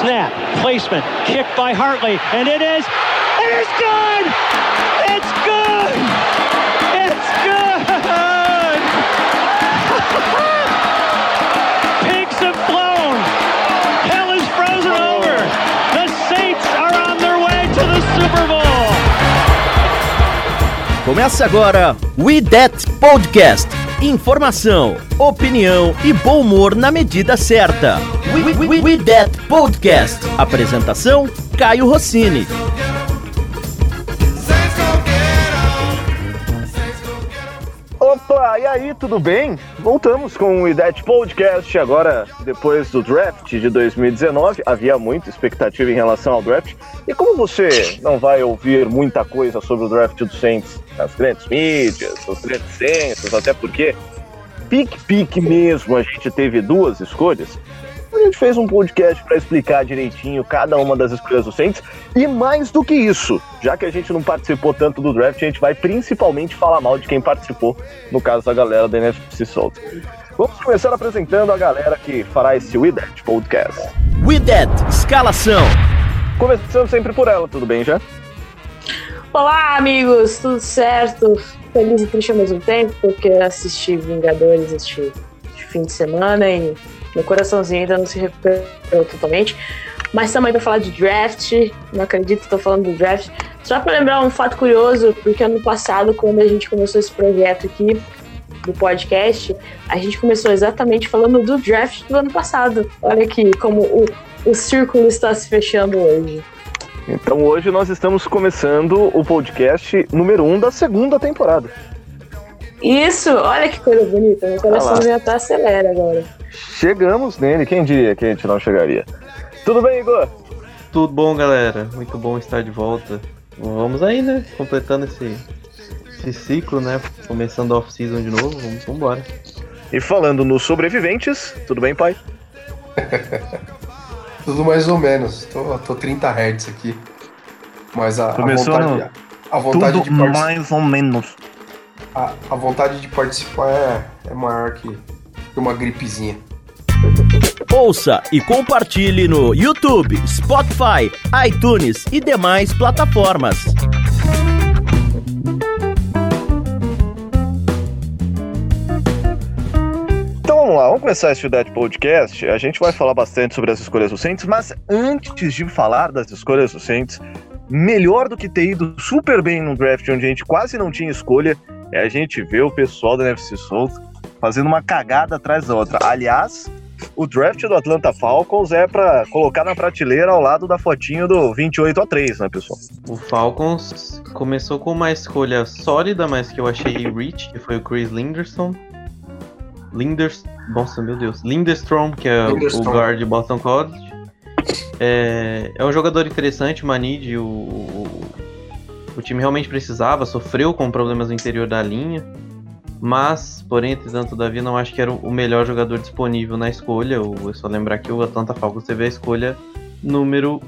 Snap, placement, kick by Hartley, and it is, it is good! It's good! It's good! Começa agora We That Podcast. Informação, opinião e bom humor na medida certa. We, we, we, we That Podcast. Apresentação: Caio Rossini. E aí, tudo bem? Voltamos com o IDET Podcast agora, depois do draft de 2019. Havia muita expectativa em relação ao draft. E como você não vai ouvir muita coisa sobre o draft do Saints nas grandes mídias, nos grandes censos, até porque pique-pique mesmo, a gente teve duas escolhas. A gente fez um podcast para explicar direitinho cada uma das escolhas do Saints. E mais do que isso, já que a gente não participou tanto do draft, a gente vai principalmente falar mal de quem participou, no caso da galera da NFC South. Vamos começar apresentando a galera que fará esse We That Podcast. We That Escalação. Começando sempre por ela, tudo bem já? Olá, amigos, tudo certo? Feliz e triste ao mesmo tempo, porque assisti Vingadores este fim de semana e meu coraçãozinho ainda não se recuperou totalmente. Mas também para falar de draft, não acredito que estou falando do draft. Só para lembrar um fato curioso, porque ano passado, quando a gente começou esse projeto aqui do podcast, a gente começou exatamente falando do draft do ano passado. Olha aqui como o, o círculo está se fechando hoje. Então hoje nós estamos começando o podcast número 1 um da segunda temporada. Isso, olha que coisa bonita. Meu coraçãozinho até acelera agora. Chegamos nele, quem diria que a gente não chegaria? Tudo bem, Igor? Tudo bom, galera? Muito bom estar de volta. Vamos aí, né? Completando esse, esse ciclo, né? Começando a off-season de novo. Vamos embora. E falando nos sobreviventes, tudo bem, pai? Tudo mais ou menos. Tô, tô 30 Hz aqui. Mas a, a Começou vontade, no- a vontade de participar. mais ou menos. A, a vontade de participar é, é maior que, que uma gripezinha. Ouça e compartilhe no YouTube, Spotify, iTunes e demais plataformas. Então vamos lá, vamos começar esse Dead Podcast. A gente vai falar bastante sobre as escolhas do Saints, mas antes de falar das escolhas do Saints, melhor do que ter ido super bem no draft onde a gente quase não tinha escolha, é a gente ver o pessoal da NFC South fazendo uma cagada atrás da outra. Aliás, o draft do Atlanta Falcons é pra colocar na prateleira ao lado da fotinho do 28 a 3, né, pessoal? O Falcons começou com uma escolha sólida, mas que eu achei rich, que foi o Chris Linderson. Linders... Nossa, meu Deus. Linderstrom, que é o- guard de Boston College. É, é um jogador interessante, o Manid. O, o, o time realmente precisava, sofreu com problemas no interior da linha. Mas, porém, entretanto, Davi não acho que era o melhor jogador disponível na escolha. É só lembrar que o Atlanta Falcons teve a escolha número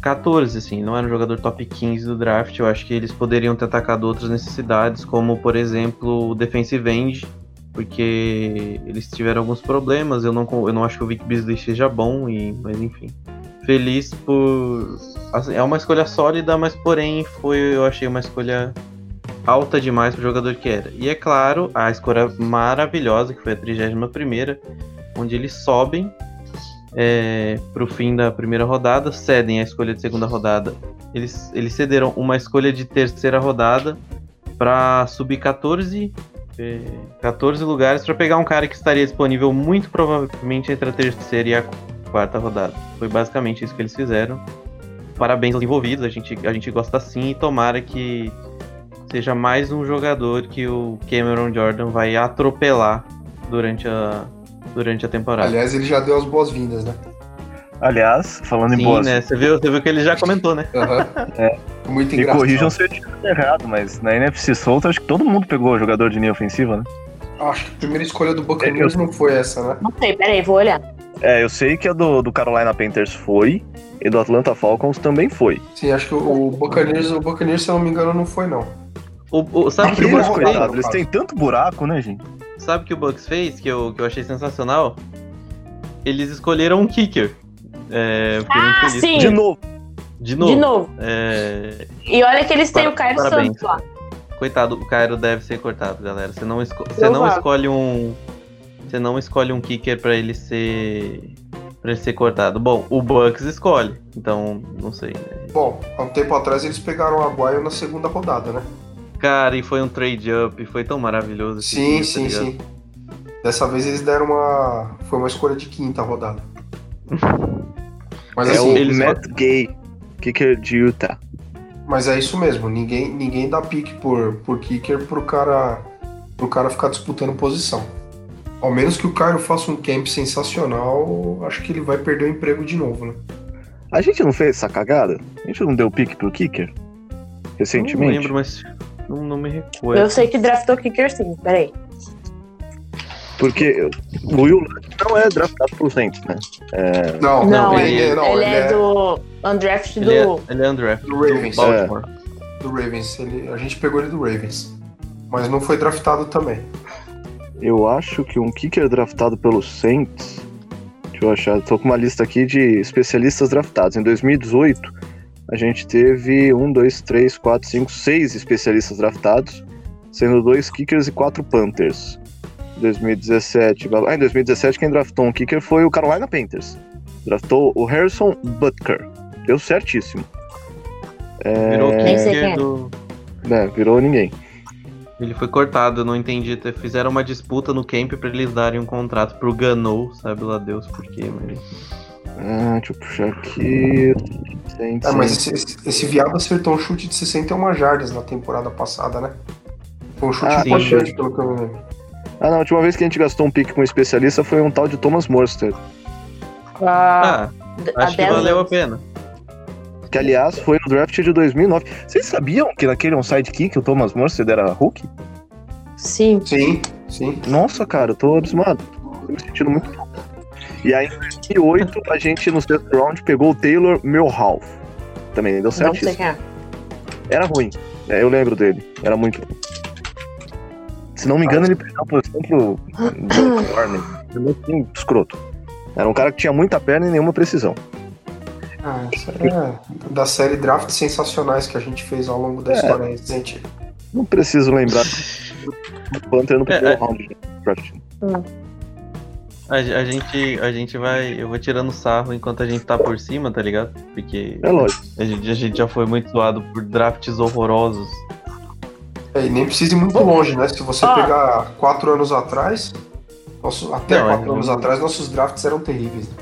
14, assim, não era um jogador top 15 do draft. Eu acho que eles poderiam ter atacado outras necessidades, como por exemplo o defensive end, porque eles tiveram alguns problemas. Eu não, eu não acho que o Vic Beasley seja bom, e, mas enfim. Feliz por. assim, é uma escolha sólida, mas porém foi, eu achei uma escolha alta demais pro jogador que era. E é claro, a escolha maravilhosa, que foi a 31 onde eles sobem é, pro fim da primeira rodada, cedem a escolha de segunda rodada. Eles, eles cederam uma escolha de terceira rodada para subir 14, é, 14 lugares para pegar um cara que estaria disponível muito provavelmente entre a terceira e a quarta rodada. Foi basicamente isso que eles fizeram. Parabéns aos envolvidos, a gente, a gente gosta sim e tomara que seja mais um jogador que o Cameron Jordan vai atropelar durante a, durante a temporada. Aliás, ele já deu as boas-vindas, né? Aliás, falando em Sim, boas, né? Você viu, você viu que ele já comentou, né? Aham. É. Muito me engraçado. corrijam se eu estiver errado, mas na NFC South acho que todo mundo pegou jogador de linha ofensiva, né? Acho que a primeira escolha do Buccaneers não foi essa, né? Não sei, peraí, vou olhar. É, eu sei que a do, do Carolina Panthers foi, e do Atlanta Falcons também foi. Sim, acho que o, o Buccaneers, o Buccaneers, se eu não me engano, não foi, não. O, o- sabe o que o Bucks fez? Coitado, eles têm tanto buraco, né, gente? Sabe o que o Bucks fez, que eu, que eu achei sensacional? Eles escolheram um kicker. É, Ah, sim. De novo. De novo. De novo. É, E olha que eles têm Para- o Cairo parabéns. Santos lá. coitado, o Cairo deve ser cortado, galera. Você não, esco- você não escolhe um. Você não escolhe um kicker pra ele ser. pra ele ser cortado. Bom, o Bucks escolhe. Então, não sei. né? Bom, há um tempo atrás eles pegaram o Aguaio na segunda rodada, né? Cara, e foi um trade up, foi tão maravilhoso. esse Sim, dia, sim, tá sim. Dessa vez eles deram uma. Foi uma escolha de quinta rodada. Mas é assim, o eles- Matt Gay, kicker de Utah. mas é isso mesmo. Ninguém, ninguém dá pique por, por kicker pro cara, pro cara ficar disputando posição. Ao menos que o Cairo faça um camp sensacional, acho que ele vai perder o emprego de novo, né? A gente não fez essa cagada? A gente não deu pique pro kicker? Não Recentemente? lembro, mas não, não me recuerdo. Eu sei que draftou kicker sim, peraí. Porque o Will não é draftado pro Saints, né? É, Não, Não, ele, ele- não, ele, ele é, do undrafted Ele é, do. ele é undrafted, Do Ravens. do Baltimore. do Ravens. Ele, a gente pegou ele do Ravens. Mas não foi draftado também. eu acho que um kicker draftado pelo Saints. Deixa eu achar, tô com uma lista aqui de especialistas draftados. Em 2018, a gente teve um, dois, três, quatro, cinco, seis especialistas draftados, sendo dois kickers e quatro Panthers. 2017. Ah, em 2017, quem draftou um kicker foi o Carolina Panthers. Draftou o Harrison Butker. Deu certíssimo. Virou sei quem kicker é. do. É, virou ninguém. Ele foi cortado, eu não entendi. Te- Fizeram uma disputa no camp pra eles darem um contrato pro Ganou, sabe lá Deus por quê, mas. Ah, deixa eu puxar aqui. Ah, mas esse, esse, viado acertou um chute de 61 jardas na temporada passada, né? Foi um chute Ah, importante, pelo que eu lembro. Ah, não, a última vez que a gente gastou um pique com um especialista foi um tal de Thomas Morster. Ah, Ah, acho que 10 valeu a pena. Que, aliás, foi no draft de 2009. Vocês sabiam que naquele um sidekick o Thomas Morster era Hulk? Sim. Sim, sim. Nossa, cara, eu tô abismado. Tô me sentindo muito mal. E aí, em 2008, a gente, no sexto round, pegou o Taylor Milhouse. Também deu Não sei certíssimo. quem é. Era ruim. É, eu lembro dele. Era muito ruim. Se não me engano, ele perdeu a posição pro Joe Cornyn. Era muito escroto. Era um cara que tinha muita perna e nenhuma precisão. Ah, isso é da série Draft Sensacionais que a gente fez ao longo da É. história recente. Não preciso lembrar do Panther no primeiro É, é. round de draft. A, a gente, a gente vai. Eu vou tirando sarro enquanto a gente tá por cima, tá ligado? Porque É lógico. a gente, a gente já foi muito zoado por drafts horrorosos. É, e nem precisa ir muito longe, né? Se você Ah. pegar quatro anos atrás, nosso- até Não, quatro é- anos atrás, nossos drafts eram terríveis. né?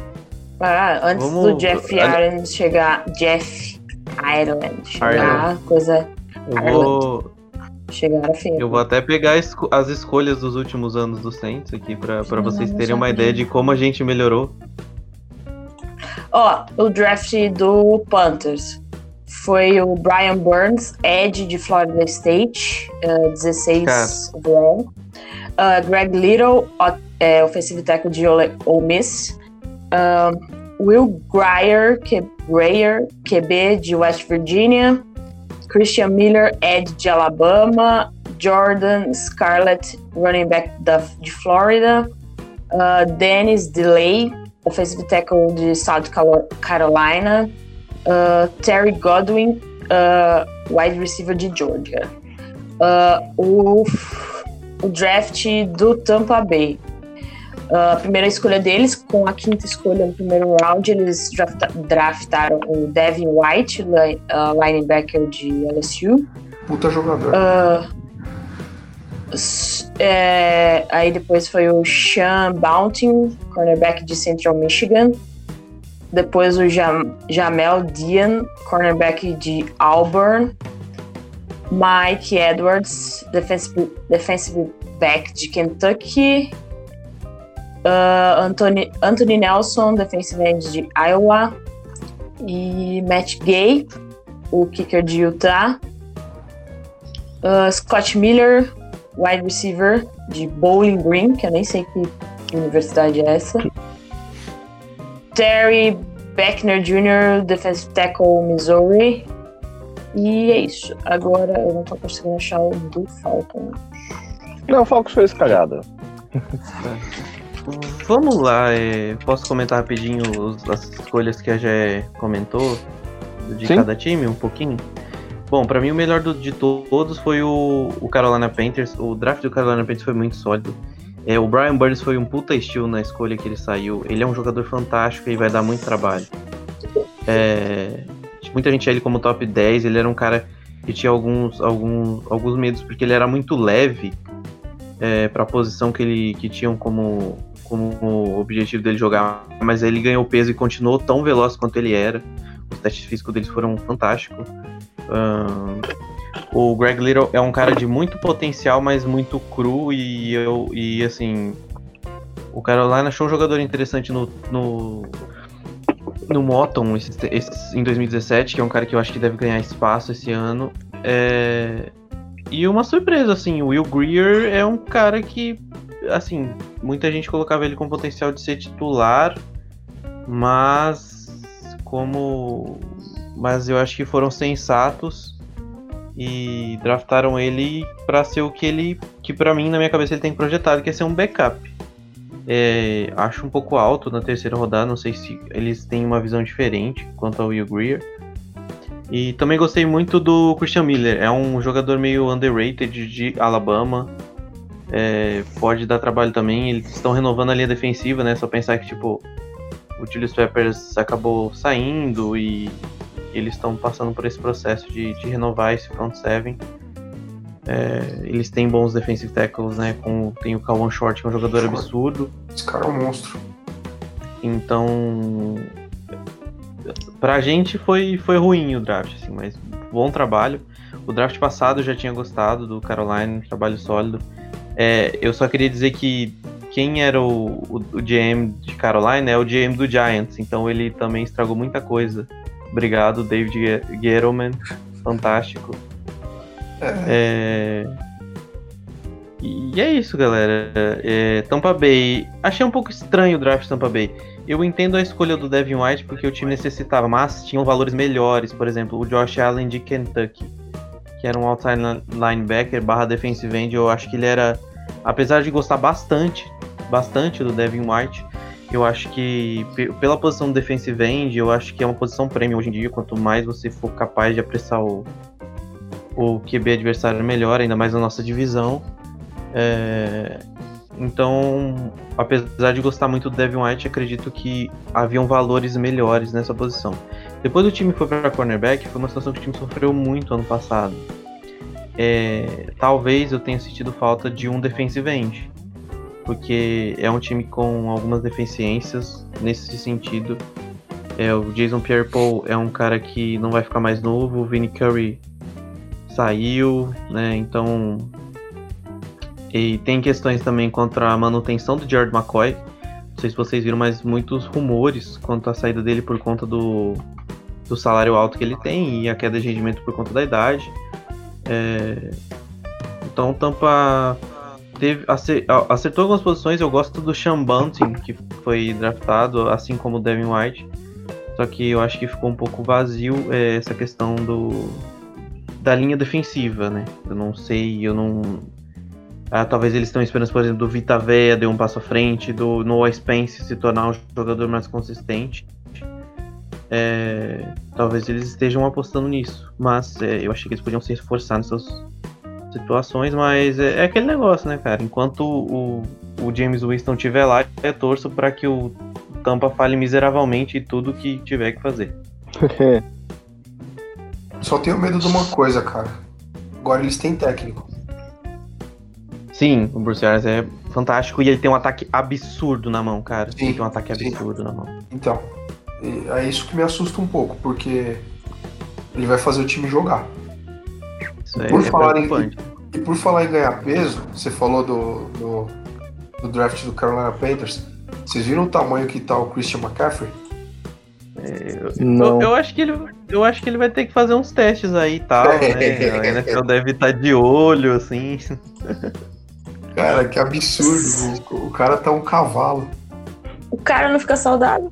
Ah, antes Vamos- do Jeff Ireland chegar. Jeff Ireland chegar, coisa. Eu vou, Chegar a feia. eu vou até pegar as escolhas dos últimos anos do Saints aqui Não, vocês terem uma ideia de como a gente melhorou. Ó, o draft do Panthers foi o Brian Burns, Edge de Florida State, eh, 16 overall. Ah, Greg Little, ó, é, offensive tackle de Ole, Ole Miss. Ah, Will que, Greyer, QB de West Virginia. Christian Miller, Edge de Alabama. Jordan Scarlett, running back da, de Florida. Ah, Dennis DeLay, offensive tackle de South Carolina. Uh, Terry Godwin, uh, wide receiver de Georgia. Uh, o, o draft do Tampa Bay. Uh, a primeira escolha deles, com a quinta escolha no primeiro round, eles drafta- draftaram o Devin White, uh, linebacker de LSU. Puta jogador. Uh, é, aí depois foi o Sean Bounting, cornerback de Central Michigan. Depois o Jam- Jamel Dian, cornerback de Auburn. Mike Edwards, defensive, defensive back de Kentucky. Uh, Anthony, Anthony Nelson, defensive end de Iowa. E Matt Gay, o kicker de Utah. Uh, Scott Miller, wide receiver de Bowling Green, que eu nem sei que universidade é essa. Terry Beckner Jr., defensive tackle Missouri. E é isso. Agora eu não tô conseguindo achar o do Falcon. Não, o Falcons fez cagada. Vamos lá, é, posso comentar rapidinho os- as escolhas que a Gé comentou de Sim. cada time, um pouquinho? Bom, pra mim o melhor do- de to- todos foi o, o Carolina Panthers. O draft do Carolina Panthers foi muito sólido. É, o Brian Burns foi um puta estilo na escolha que ele saiu. Ele é um jogador fantástico e vai dar muito trabalho. É, muita gente tinha ele como top 10. Ele era um cara que tinha alguns, alguns, alguns medos porque ele era muito leve é, para a posição que ele que tinham como, como objetivo dele jogar. Mas ele ganhou peso e continuou tão veloz quanto ele era. Os testes físicos deles foram fantásticos. Ahn, o Greg Little é um cara de muito potencial, mas muito cru e eu e assim o Carolina achou um jogador interessante no no, no Moton esse- esse- em 2017, que é um cara que eu acho que deve ganhar espaço esse ano. É, e uma surpresa assim, o Will Greer é um cara que assim muita gente colocava ele com potencial de ser titular, mas como mas eu acho que foram sensatos e draftaram ele pra ser o que ele que pra mim na minha cabeça ele tem projetado, que é ser um backup. É, acho um pouco alto na terceira rodada, não sei se eles têm uma visão diferente quanto ao Will Greer. E também gostei muito do Christian Miller, é um jogador meio underrated de Alabama. É, pode dar trabalho também, eles estão renovando a linha defensiva, né? Só pensar que tipo o Julius Peppers acabou saindo e eles estão passando por esse processo de, de renovar esse front seven. É, eles têm bons defensive tackles, né? Com, tem o Kawan Short, que é um jogador absurdo. Esse cara é um monstro. Então, pra gente foi, foi ruim o draft, assim, mas bom trabalho. O draft passado eu já tinha gostado do Carolina, trabalho sólido. É, eu só queria dizer que quem era o, o, o GM de Carolina é o GM do Giants, então ele também estragou muita coisa. Obrigado, David Ge- Gettleman, fantástico. É, E é isso, galera. É, Tampa Bay. Achei um pouco estranho o draft Tampa Bay. Eu entendo a escolha do Devin White porque o time necessitava, mas tinham valores melhores. Por exemplo, o Josh Allen de Kentucky, que era um outside line- linebacker barra defensive end. Eu acho que ele era, apesar de gostar bastante, bastante do Devin White, eu acho que pe- pela posição do defensive end, eu acho que é uma posição premium hoje em dia. Quanto mais você for capaz de apressar o, o QB adversário, melhor, ainda mais na nossa divisão. É, então, apesar de gostar muito do Devin White, acredito que haviam valores melhores nessa posição. Depois do time foi para cornerback, foi uma situação que o time sofreu muito ano passado. É, talvez eu tenha sentido falta de um defensive end, porque é um time com algumas deficiências nesse sentido. É, o Jason Pierre-Paul é um cara que não vai ficar mais novo, o Vinnie Curry saiu, né? Então e tem questões também contra a manutenção do Jared McCoy. Não sei se vocês viram, mas muitos rumores quanto à saída dele por conta do, do salário alto que ele tem e a queda de rendimento por conta da idade. É, Então Tampa teve, acertou algumas posições. Eu gosto do Sean Bunting, que foi draftado, assim como o Devin White. Só que eu acho que ficou um pouco vazio é, essa questão do da linha defensiva, né? Eu não sei, eu não. Ah, talvez eles estão esperando, por exemplo, do Vita Vea dar um passo à frente, do Noah Spence se tornar um jogador mais consistente. É, talvez eles estejam apostando nisso, mas é, eu achei que eles podiam se esforçar nessas situações, mas é, é aquele negócio, né, cara? Enquanto o, o James Winston estiver lá, eu torço para que o Tampa fale miseravelmente em tudo que tiver que fazer. Só tenho medo de uma coisa, cara. Agora eles têm técnico. Sim, o Bruce Arians é fantástico e ele tem um ataque absurdo na mão, cara. Sim, ele tem um ataque sim. absurdo na mão. Então, é isso que me assusta um pouco, porque ele vai fazer o time jogar. Isso é, Por é falar em-. E por falar em ganhar peso, você falou do, do, do draft do Carolina Panthers. Vocês viram o tamanho que tá o Christian McCaffrey? Não. Eu, eu acho que ele, eu acho que ele vai ter que fazer uns testes aí e tal, né? A NFL deve estar de olho, assim. Cara, que absurdo. O, cara tá um cavalo. O cara não fica saudável.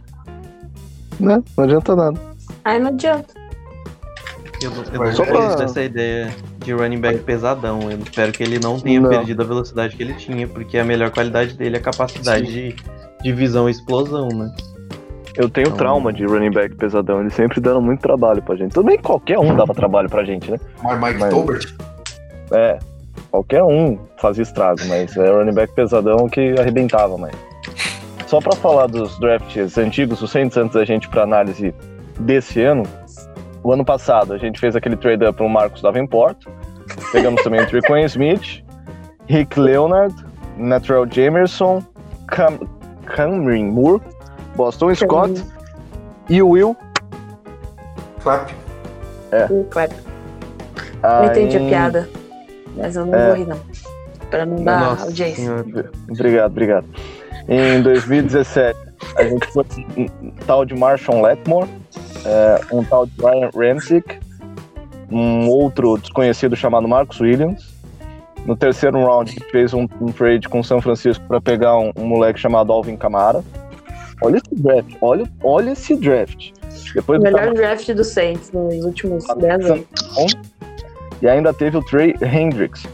Né? Não adianta nada. Aí não adianta. Eu, não- eu Mas pra- dessa ideia de running back pesadão. Eu espero que ele não tenha Não. perdido a velocidade que ele tinha, porque a melhor qualidade dele é a capacidade de, de visão e explosão, né? Eu tenho Então- trauma de running back pesadão. Eles sempre dando muito trabalho pra gente. Tudo bem que qualquer um dava trabalho pra gente, né? Mas Mike Mas- Tolbert? É. Qualquer um fazia estrago, mas é running back pesadão que arrebentava, mas. Só pra falar dos drafts antigos, os Saints, antes da gente ir pra análise desse ano, o ano passado a gente fez aquele trade up pro Marcos Davenport, pegamos também o Trequan Smith, Rick Leonard, Natural Jamerson, Cam Cameron Moore, Boston Scott e o Will. Clap. Hum, claro. Não entendi a piada. Mas eu não É. vou rir, não. Pra não dar Nossa audiência. senhora. Obrigado, obrigado. Em 2017, a gente foi um tal de Marshall Letmore, é, um tal de Ryan Ramsick, um outro desconhecido chamado Marcus Williams. No terceiro round, a gente fez um, um trade com o São Francisco para pegar um, um moleque chamado Alvin Kamara. Olha esse draft, olha, olha esse draft. Depois O melhor draft do Saints nos últimos 10 anos. E ainda teve o Trey Hendricks.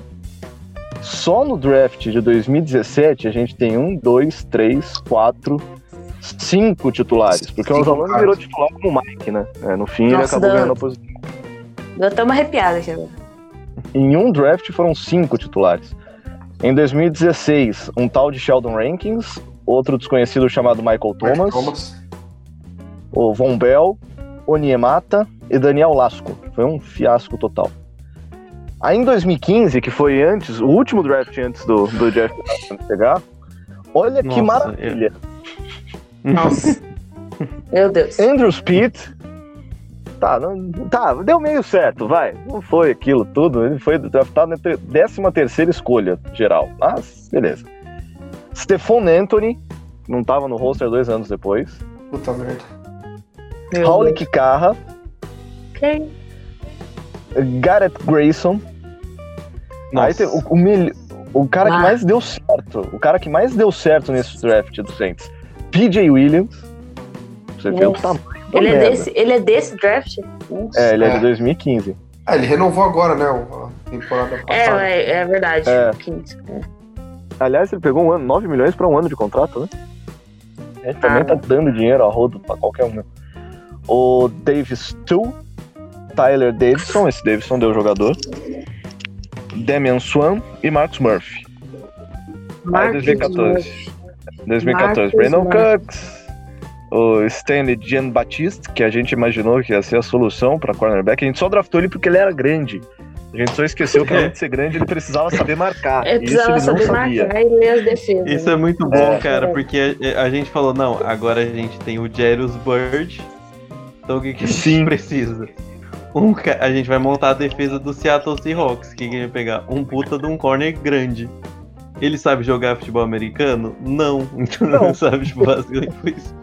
Só no draft de 2017 a gente tem um, dois, três, quatro, cinco titulares. Porque o caras. virou titular como o Mike, né? É, no fim ele Nossa, acabou dá- ganhando a posição. Deu até uma arrepiada aqui agora. Em um draft foram cinco titulares. Em 2016, um tal de Sheldon Rankins, outro desconhecido chamado Michael Thomas, Thomas. o Von Bell, o Niemata e Daniel Lasco. Foi um fiasco total. Aí em 2015, que foi antes, o último draft antes do, do Jeff chegar, olha que Nossa, maravilha. Nossa. Meu Deus. Andrew Speed. Tá, não, tá, deu meio certo, vai. Não foi aquilo tudo. Ele foi draftado na 13 terceira escolha geral. Mas, beleza. Stephon Anthony, não tava no roster dois anos depois. Puta merda. Deus. Kikara, Quem? Garrett Grayson. Aí Nossa. tem o, o, mil- o cara que Ah. mais deu certo, o cara que mais deu certo nesse draft do Saints, PJ Williams. Você vê o Nossa. tamanho Ele é, desse, ele é desse draft? Nossa. É, ele é, É. de 2015. Ah, ele renovou agora, né? A temporada É, passada. é, é verdade. É. 15. É. Aliás, ele pegou um ano, 9 milhões pra um ano de contrato, né? Ele também Ah. tá dando dinheiro a rodo pra qualquer um. né? O Davis 2, Tyler Davidson, esse Davidson deu jogador. Damian Swan e Marcus Murphy. Aí Marcus 2014. Murphy. 2014, Marcus Brandon Murphy. Cooks, o Stanley Jean Baptiste, que a gente imaginou que ia ser a solução pra cornerback. A gente só draftou ele porque ele era grande. A gente só esqueceu que além de ser grande, ele precisava saber marcar. Ele Isso precisava ele não saber sabia. marcar e ler as defesas. Isso né? é muito bom, É. cara, porque a, a gente falou, não, agora a gente tem o Jarius Bird. Então o que, que a gente Sim. precisa? Um, a gente vai montar a defesa do Seattle Seahawks. que vai pegar? Um puta de um corner grande. Ele sabe jogar futebol americano? Não. Então não, Não. sabe, tipo, basicamente foi isso.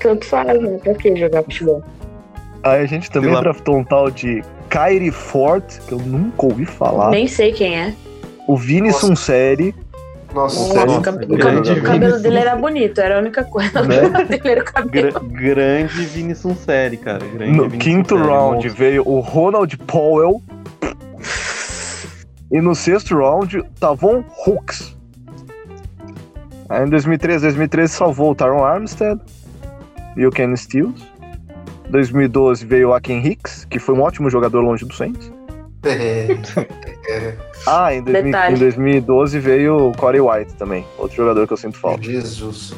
Tanto faz, né? Pra que jogar futebol? Aí a gente também draftou um tal de Kyrie Ford, que eu nunca ouvi falar. Nem sei quem é. O Vinicius Nossa. Série, Nossa, o cab- o cab- o cabelo dele era bonito, era a única coisa. Né? O cabelo dele era o cabelo. Gra- grande Vinicius Série, cara. Grande no Vinicius quinto Série, round monstro. veio o Ronald Powell. E no sexto round, Tavon Hooks. Aí em 2013, 2013 salvou o Taron Armstead e o Ken Stills. 2012 veio o Aken Hicks, que foi um ótimo jogador longe do Saints. Ah, em, 2000 Detalhe. em 2012 veio o Corey White também, outro jogador que eu sinto falta. Jesus.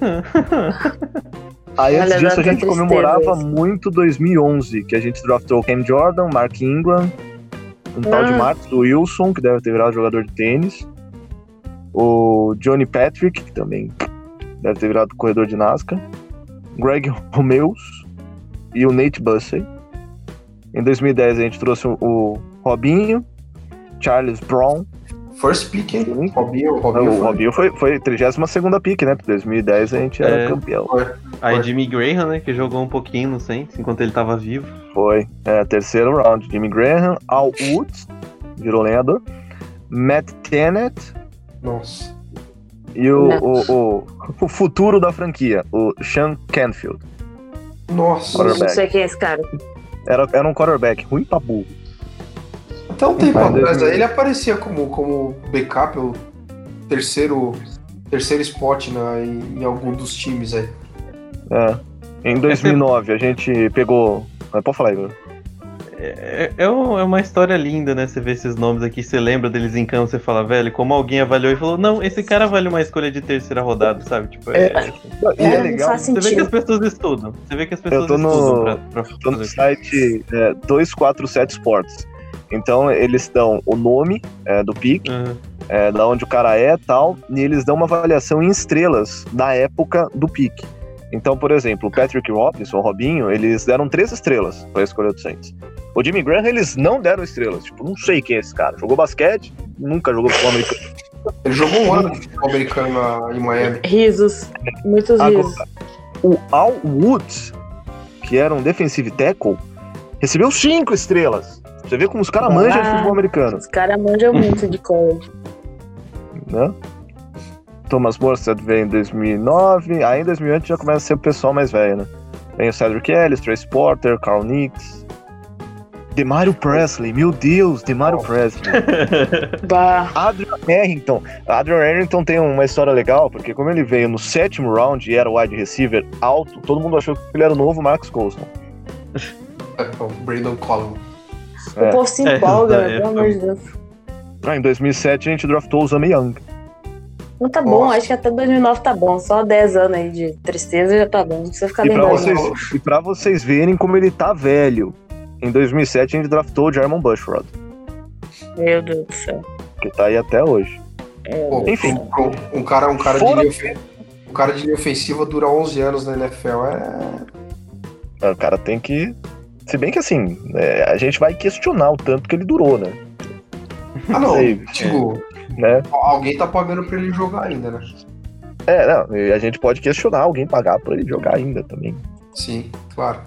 Aí antes disso a gente comemorava isso. muito 2011, que a gente draftou o Cam Jordan, Mark Ingram, um tal de Ah. Marcos Wilson, que deve ter virado jogador de tênis, o Johnny Patrick, que também deve ter virado corredor de NASCAR, Greg Romeus e o Nate Bussey. Em 2010 a gente trouxe o Robinho, Charles Brown, First pick, hein? Robinho, o Robinho. foi- Robinho foi, foi 32ª pick, né? Porque 2010 a gente era É. campeão. Aí Jimmy Graham, né, que jogou um pouquinho no Saints enquanto ele tava vivo. Foi. É, terceiro round. Jimmy Graham, Al Woods, virou lenhador. Matt Tennant Nossa. e o, o, o, o futuro da franquia, o Sean Canfield. Nossa. Não sei quem é esse cara. Era, era um quarterback ruim pra burro. Até um tempo atrás 2000. ele aparecia como, como backup, o terceiro, terceiro spot na, em, em algum dos times aí. É. Em 2009, a gente pegou. Mas Pode falar, Igor. É, é é uma história linda, né? Você vê esses nomes aqui, você lembra deles em campo, você fala, velho, como alguém avaliou e falou, não, esse cara vale uma escolha de terceira rodada, sabe? Tipo, é, É. assim, E É, é não legal. faz Você vê que as pessoas estudam. Você vê que as pessoas tô no- estudam pra, pra Tô no site é, 247 Sports. Então eles dão o nome é, do pique, Aham. é, da onde o cara é tal, e eles dão uma avaliação em estrelas da época do pique. Então, por exemplo, o Patrick Robinson, o Robinho, eles deram três estrelas pra escolha do Saints. O Jimmy Graham, eles não deram estrelas. Tipo, não sei quem é esse cara. Jogou basquete, nunca jogou futebol americano. Ele jogou um ano de futebol americano em Miami. Risos. Muitos risos. Agora, o Al Woods, que era um defensive tackle, recebeu cinco estrelas. Você vê como os caras manjam de Ah. futebol americano. Os caras manjam muito de college. né? Thomas Morstead veio em 2009, aí em 2008 já começa a ser o pessoal mais velho, né? Vem o Cedric Ellis, Trace Porter, Carl Nix, Demario Presley, meu Deus, Demario Presley. Bah. Adrian Harrington. Adrian Harrington tem uma história legal, porque como ele veio no sétimo round e era wide receiver alto, todo mundo achou que ele era o novo Marcus Colston. É, o Brandon Collins. É. O povo se É, empolga, é, pelo é. amor de Deus. Ah, em 2007 a gente draftou o Zame Young. Não tá bom, Nossa. acho que até 2009 tá bom. Só 10 anos aí de tristeza já tá bom. Não precisa ficar E pra, lembrando. vocês, e pra vocês verem como ele tá velho, em 2007 a gente draftou o Jarmon Bushrod, Meu Deus do céu. que tá aí até hoje. Pô, Enfim. Um, um cara, um, cara de linha, um cara de linha ofensiva dura 11 anos na NFL. É... O cara tem que. Se bem que assim, é, a gente vai questionar o tanto que ele durou, né? Ah, não. Sei, Tipo, né? alguém tá pagando pra ele jogar ainda, né? É, não, e a gente pode questionar alguém pagar por ele jogar ainda também. Sim, claro.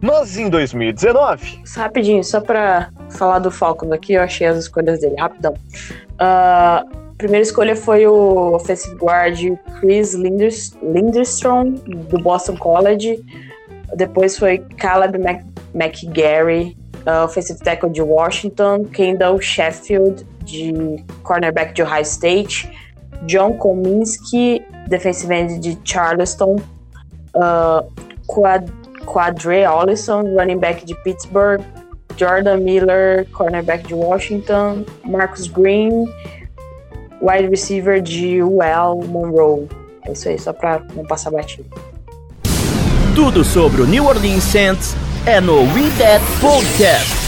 Mas em 2019, Só Rapidinho, só pra falar do Falcons aqui, eu achei as escolhas dele, rapidão. A primeira escolha foi o offensive guard Chris Linders- Linderstrom, do Boston College. Depois foi Caleb Mc- McGarry, ah, offensive tackle de Washington. Kendall Sheffield, de cornerback de Ohio State. John Kominski, defensive end de Charleston. Ah, Quad Quadre Ollison, running back de Pittsburgh, Jordan Miller, cornerback de Washington, Marcus Green, wide receiver de UL Monroe. É isso aí, só pra não passar batido. Tudo sobre o New Orleans Saints é no We That Podcast.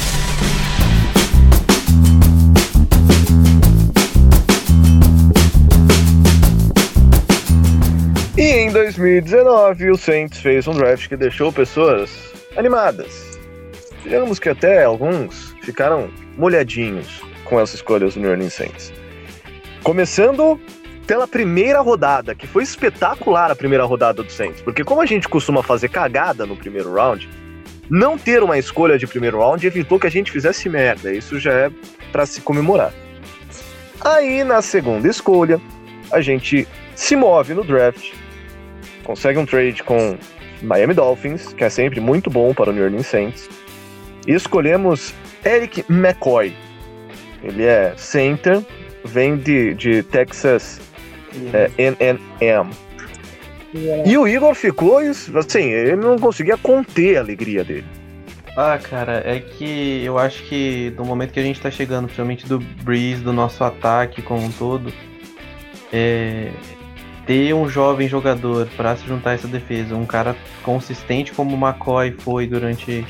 e em 2019 o Saints fez um draft que deixou pessoas animadas. Digamos que até alguns ficaram molhadinhos com essas escolhas do New Orleans Saints. Começando pela primeira rodada, que foi espetacular a primeira rodada do Saints, porque como a gente costuma fazer cagada no primeiro round, não ter uma escolha de primeiro round evitou que a gente fizesse merda. Isso já é pra se comemorar. Aí na segunda escolha, a gente se move no draft, consegue um trade com Miami Dolphins, que é sempre muito bom para o New Orleans Saints, e escolhemos Eric McCoy. Ele é center, vem de, de Texas é, NNM. E o Igor ficou, assim, ele não conseguia conter a alegria dele. Ah, cara, é que eu acho que no momento que a gente tá chegando, principalmente do Breeze, do nosso ataque como um todo, é, ter um jovem jogador pra se juntar a essa defesa, um cara consistente como o McCoy foi durante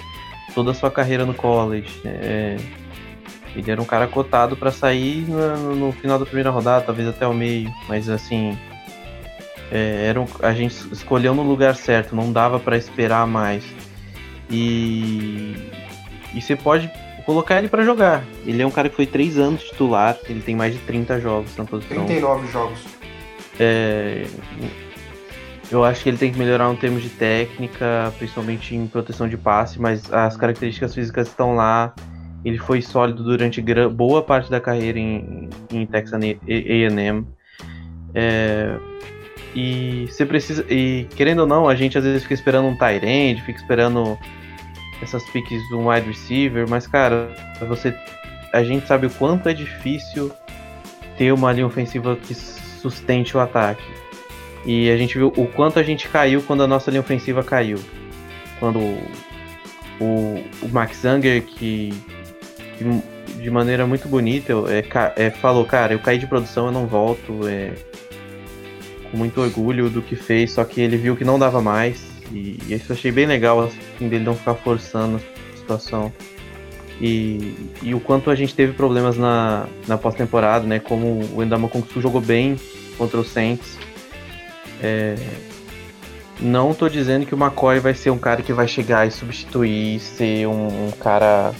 toda a sua carreira no college. é, ele era um cara cotado pra sair no, no final da primeira rodada, talvez até o meio, mas assim. É, era um- a gente escolheu no lugar certo, não dava pra esperar mais. E, e você pode colocar ele pra jogar. Ele é um cara que foi três anos titular, ele tem mais de 30 jogos na posição. 39 jogos. É, eu acho que ele tem que melhorar em termos de técnica, principalmente em proteção de passe, mas as características físicas estão lá. Ele foi sólido durante boa parte da carreira em, em Texas A&M. É, E você precisa. E querendo ou não, a gente às vezes fica esperando um tight end, fica esperando essas de um wide receiver, mas cara, você. A gente sabe o quanto é difícil ter uma linha ofensiva que sustente o ataque. E a gente viu o quanto a gente caiu quando a nossa linha ofensiva caiu. Quando o, o Max Zanger, que, que de maneira muito bonita é, é, falou, cara, eu caí de produção, eu não volto. É, com muito orgulho do que fez, só que ele viu que não dava mais. E, e isso eu achei bem legal, assim, dele não ficar forçando a situação. E, e o quanto a gente teve problemas na, na pós-temporada, né? Como o Endama Kung Su jogou bem contra o Saints. É, não tô dizendo que o McCoy vai ser um cara que vai chegar e substituir, ser um, um cara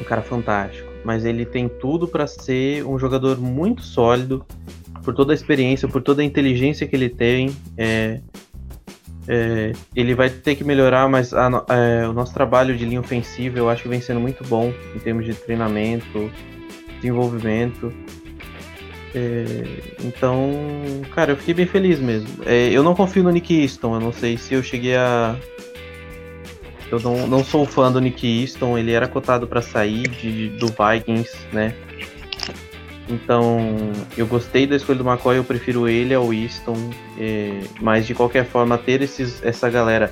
um cara fantástico, mas ele tem tudo para ser um jogador muito sólido, por toda a experiência, por toda a inteligência que ele tem. É, é, ele vai ter que melhorar, mas a, é, o nosso trabalho de linha ofensiva eu acho que vem sendo muito bom em termos de treinamento, desenvolvimento. É, então, cara, eu fiquei bem feliz mesmo. É, eu não confio no Nick Easton, eu não sei se eu cheguei a. Eu não, não sou fã do Nick Easton, ele era cotado para sair de, do Vikings, né? Então, eu gostei da escolha do McCoy, eu prefiro ele ao Easton, é, mas de qualquer forma, ter esses, essa galera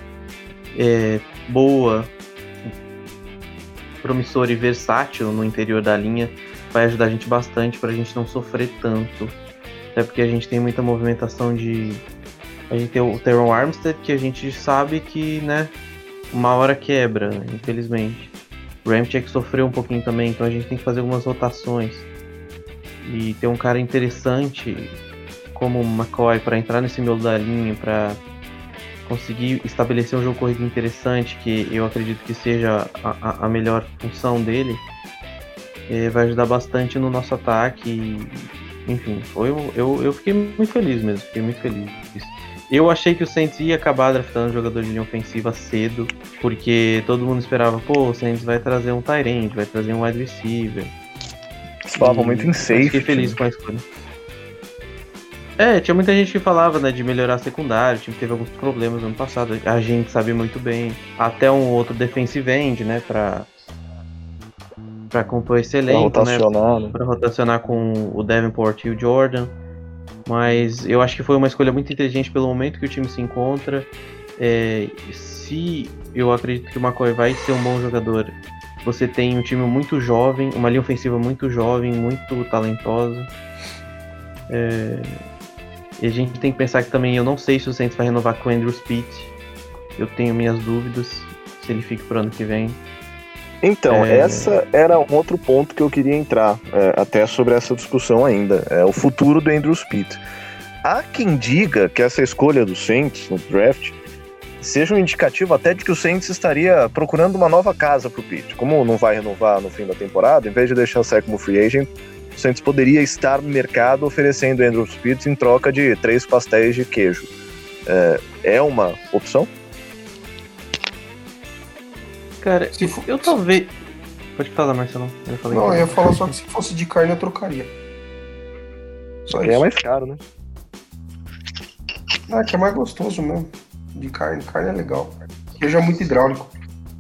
é, boa, promissora e versátil no interior da linha vai ajudar a gente bastante para a gente não sofrer tanto. Até porque a gente tem muita movimentação de. A gente tem o Teron Armstead, que a gente sabe que, né, uma hora quebra, infelizmente. O Ramchek sofreu um pouquinho também, então a gente tem que fazer algumas rotações e ter um cara interessante como o McCoy para entrar nesse miolo da linha, para conseguir estabelecer um jogo corrido interessante, que eu acredito que seja a, a melhor função dele, é, vai ajudar bastante no nosso ataque. E, enfim, foi, eu, eu fiquei muito feliz mesmo, fiquei muito feliz. Eu achei que o Saints ia acabar draftando um jogador de linha ofensiva cedo, porque todo mundo esperava, pô, o Saints vai trazer um Tyrant, vai trazer um wide receiver, eles falavam muito em safe. Fiquei feliz com a escolha. É, tinha muita gente que falava, né, de melhorar a secundária, o time teve alguns problemas no ano passado, a gente sabe muito bem. Até um outro defensive end, né, pra, pra compor esse elenco, pra né, rotacionar, né, pra rotacionar com o Davenport e o Jordan. Mas eu acho que foi uma escolha muito inteligente pelo momento que o time se encontra. É, se eu acredito que o McCoy vai ser um bom jogador você tem um time muito jovem, uma linha ofensiva muito jovem, muito talentosa. É... E a gente tem que pensar que também eu não sei se o Saints vai renovar com o Andrew Speed. Eu tenho minhas dúvidas se ele fica pro ano que vem. Então, é... essa era um outro ponto que eu queria entrar, é, até sobre essa discussão ainda. É o futuro do Andrew Speed. Há quem diga que essa escolha do Saints no draft seja um indicativo até de que o Saints estaria procurando uma nova casa para o Pitt. Como não vai renovar no fim da temporada, em vez de deixar sair como free agent, o Saints poderia estar no mercado oferecendo Andrew Pitts em troca de três pastéis de queijo. É, é uma opção? Cara, for... eu talvez. Pode falar, Marcelo. Eu falei não, eu ia falar só que se fosse de carne eu trocaria. Só é mais caro, né? Ah, que é mais gostoso mesmo de carne. Carne é legal. Queijo é muito hidráulico.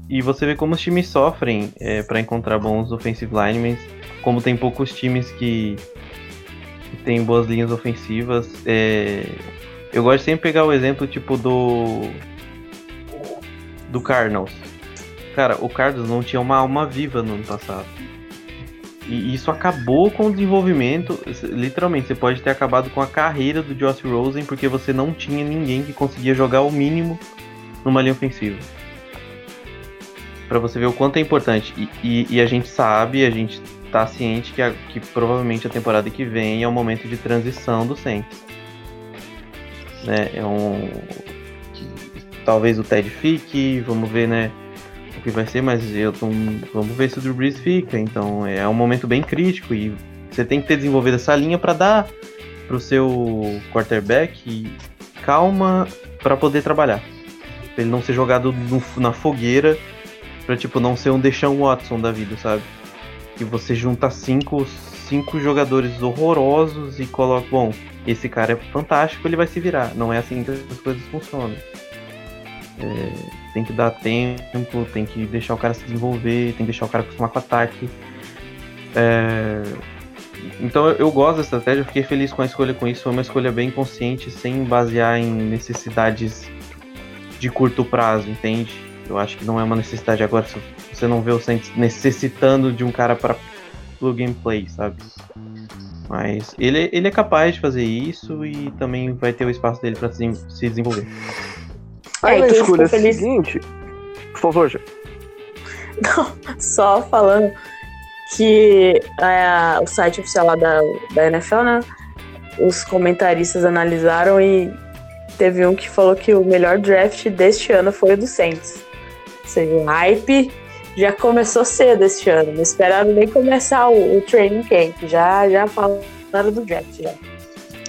E você vê como os times sofrem é, para encontrar bons offensive linemen, como tem poucos times que, que têm boas linhas ofensivas. É... Eu gosto de sempre pegar o exemplo tipo do do Cardinals. Cara, o Cardinals não tinha uma alma viva no ano passado. E isso acabou com o desenvolvimento. Literalmente, você pode ter acabado com a carreira do Josh Rosen porque você não tinha ninguém que conseguia jogar o mínimo numa linha ofensiva. Para você ver o quanto é importante. E, e, e, a gente sabe, a gente tá ciente que, a, que provavelmente a temporada que vem é um momento de transição do Saints. Né? É um. Talvez o Ted fique, vamos ver, né? Que vai ser, mas eu tô, vamos ver se o Drew Brees fica. Então é um momento bem crítico e você tem que ter desenvolvido essa linha para dar pro seu quarterback calma para poder trabalhar. Pra ele não ser jogado no, na fogueira, para tipo não ser um Deshaun Watson da vida, sabe? Que você junta cinco, cinco jogadores horrorosos e coloca, bom, esse cara é fantástico, ele vai se virar. Não é assim que as coisas funcionam. É, tem que dar tempo, tem que deixar o cara se desenvolver, tem que deixar o cara acostumar com o ataque. É, então eu, eu, gosto da estratégia, fiquei feliz com a escolha com isso. Foi uma escolha bem consciente, sem basear em necessidades de curto prazo, entende? Eu acho que não é uma necessidade agora. Você não vê o Saints necessitando de um cara para and play, sabe? Mas ele, ele é capaz de fazer isso e também vai ter o espaço dele para se, se desenvolver. Aí é, a escolha feliz... seguinte, por favor, já. Não, só falando que é, o site oficial lá da, da NFL, né? Os comentaristas analisaram e teve um que falou que o melhor draft deste ano foi o do Saints. Ou seja, o hype já começou cedo este ano. Não esperaram nem começar o, o training camp. Já, já falaram do draft. Já.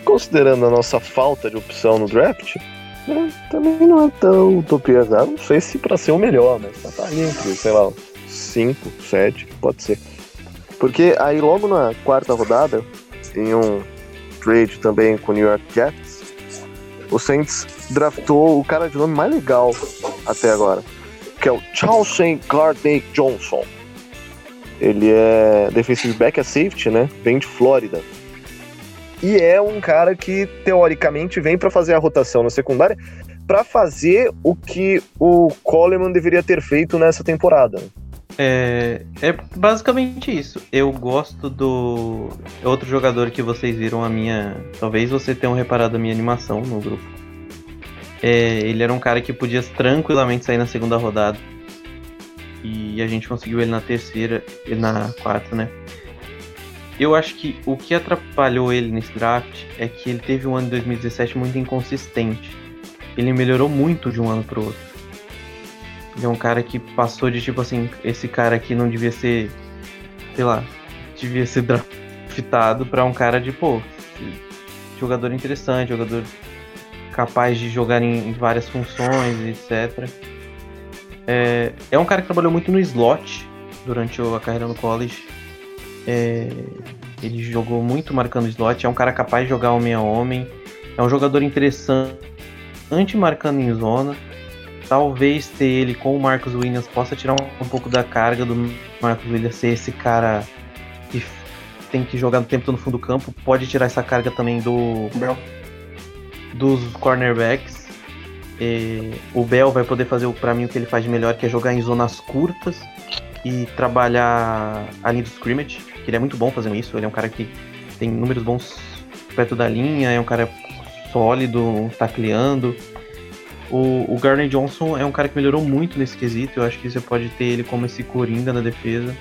Considerando a nossa falta de opção no draft, né, também não é tão utopia. Não sei se para ser o melhor, mas tá ali entre, sei lá, 5, 7, pode ser. Porque aí logo na quarta rodada, em um trade também com o New York Jets, o Saints draftou o cara de nome mais legal até agora, que é o Chauncey Gardner Johnson. Ele é defensive back, é safety, né? Vem de Flórida. E é um cara que, teoricamente, vem para fazer a rotação na secundária para fazer o que o Coleman deveria ter feito nessa temporada. É, é basicamente isso. Eu gosto do outro jogador que vocês viram a minha. Talvez você tenham reparado a minha animação no grupo. É, ele era um cara que podia tranquilamente sair na segunda rodada. E a gente conseguiu ele na terceira e na quarta, né? Eu acho que o que atrapalhou ele nesse draft é que ele teve um ano de 2017 muito inconsistente. Ele melhorou muito de um ano pro outro. Ele é um cara que passou de tipo assim, esse cara aqui não devia ser, sei lá, devia ser draftado para um cara de, pô, jogador interessante, jogador capaz de jogar em, várias funções, etc. É, é um cara que trabalhou muito no slot durante a carreira no college. É, ele jogou muito marcando slot, é um cara capaz de jogar homem a homem, é um jogador interessante marcando em zona talvez ter ele com o Marcos Williams possa tirar um, um, pouco da carga do Marcos Williams ser esse cara que tem que jogar no tempo todo no fundo do campo. Pode tirar essa carga também do Bell. dos cornerbacks. E o Bell vai poder fazer para mim o que ele faz de melhor, que é jogar em zonas curtas e trabalhar a linha do scrimmage, que ele é muito bom fazendo isso. Ele é um cara que tem números bons perto da linha, é um cara sólido, tacleando. O, o Garner Johnson é um cara que melhorou muito nesse quesito. Eu acho que você pode ter ele como esse coringa na defesa.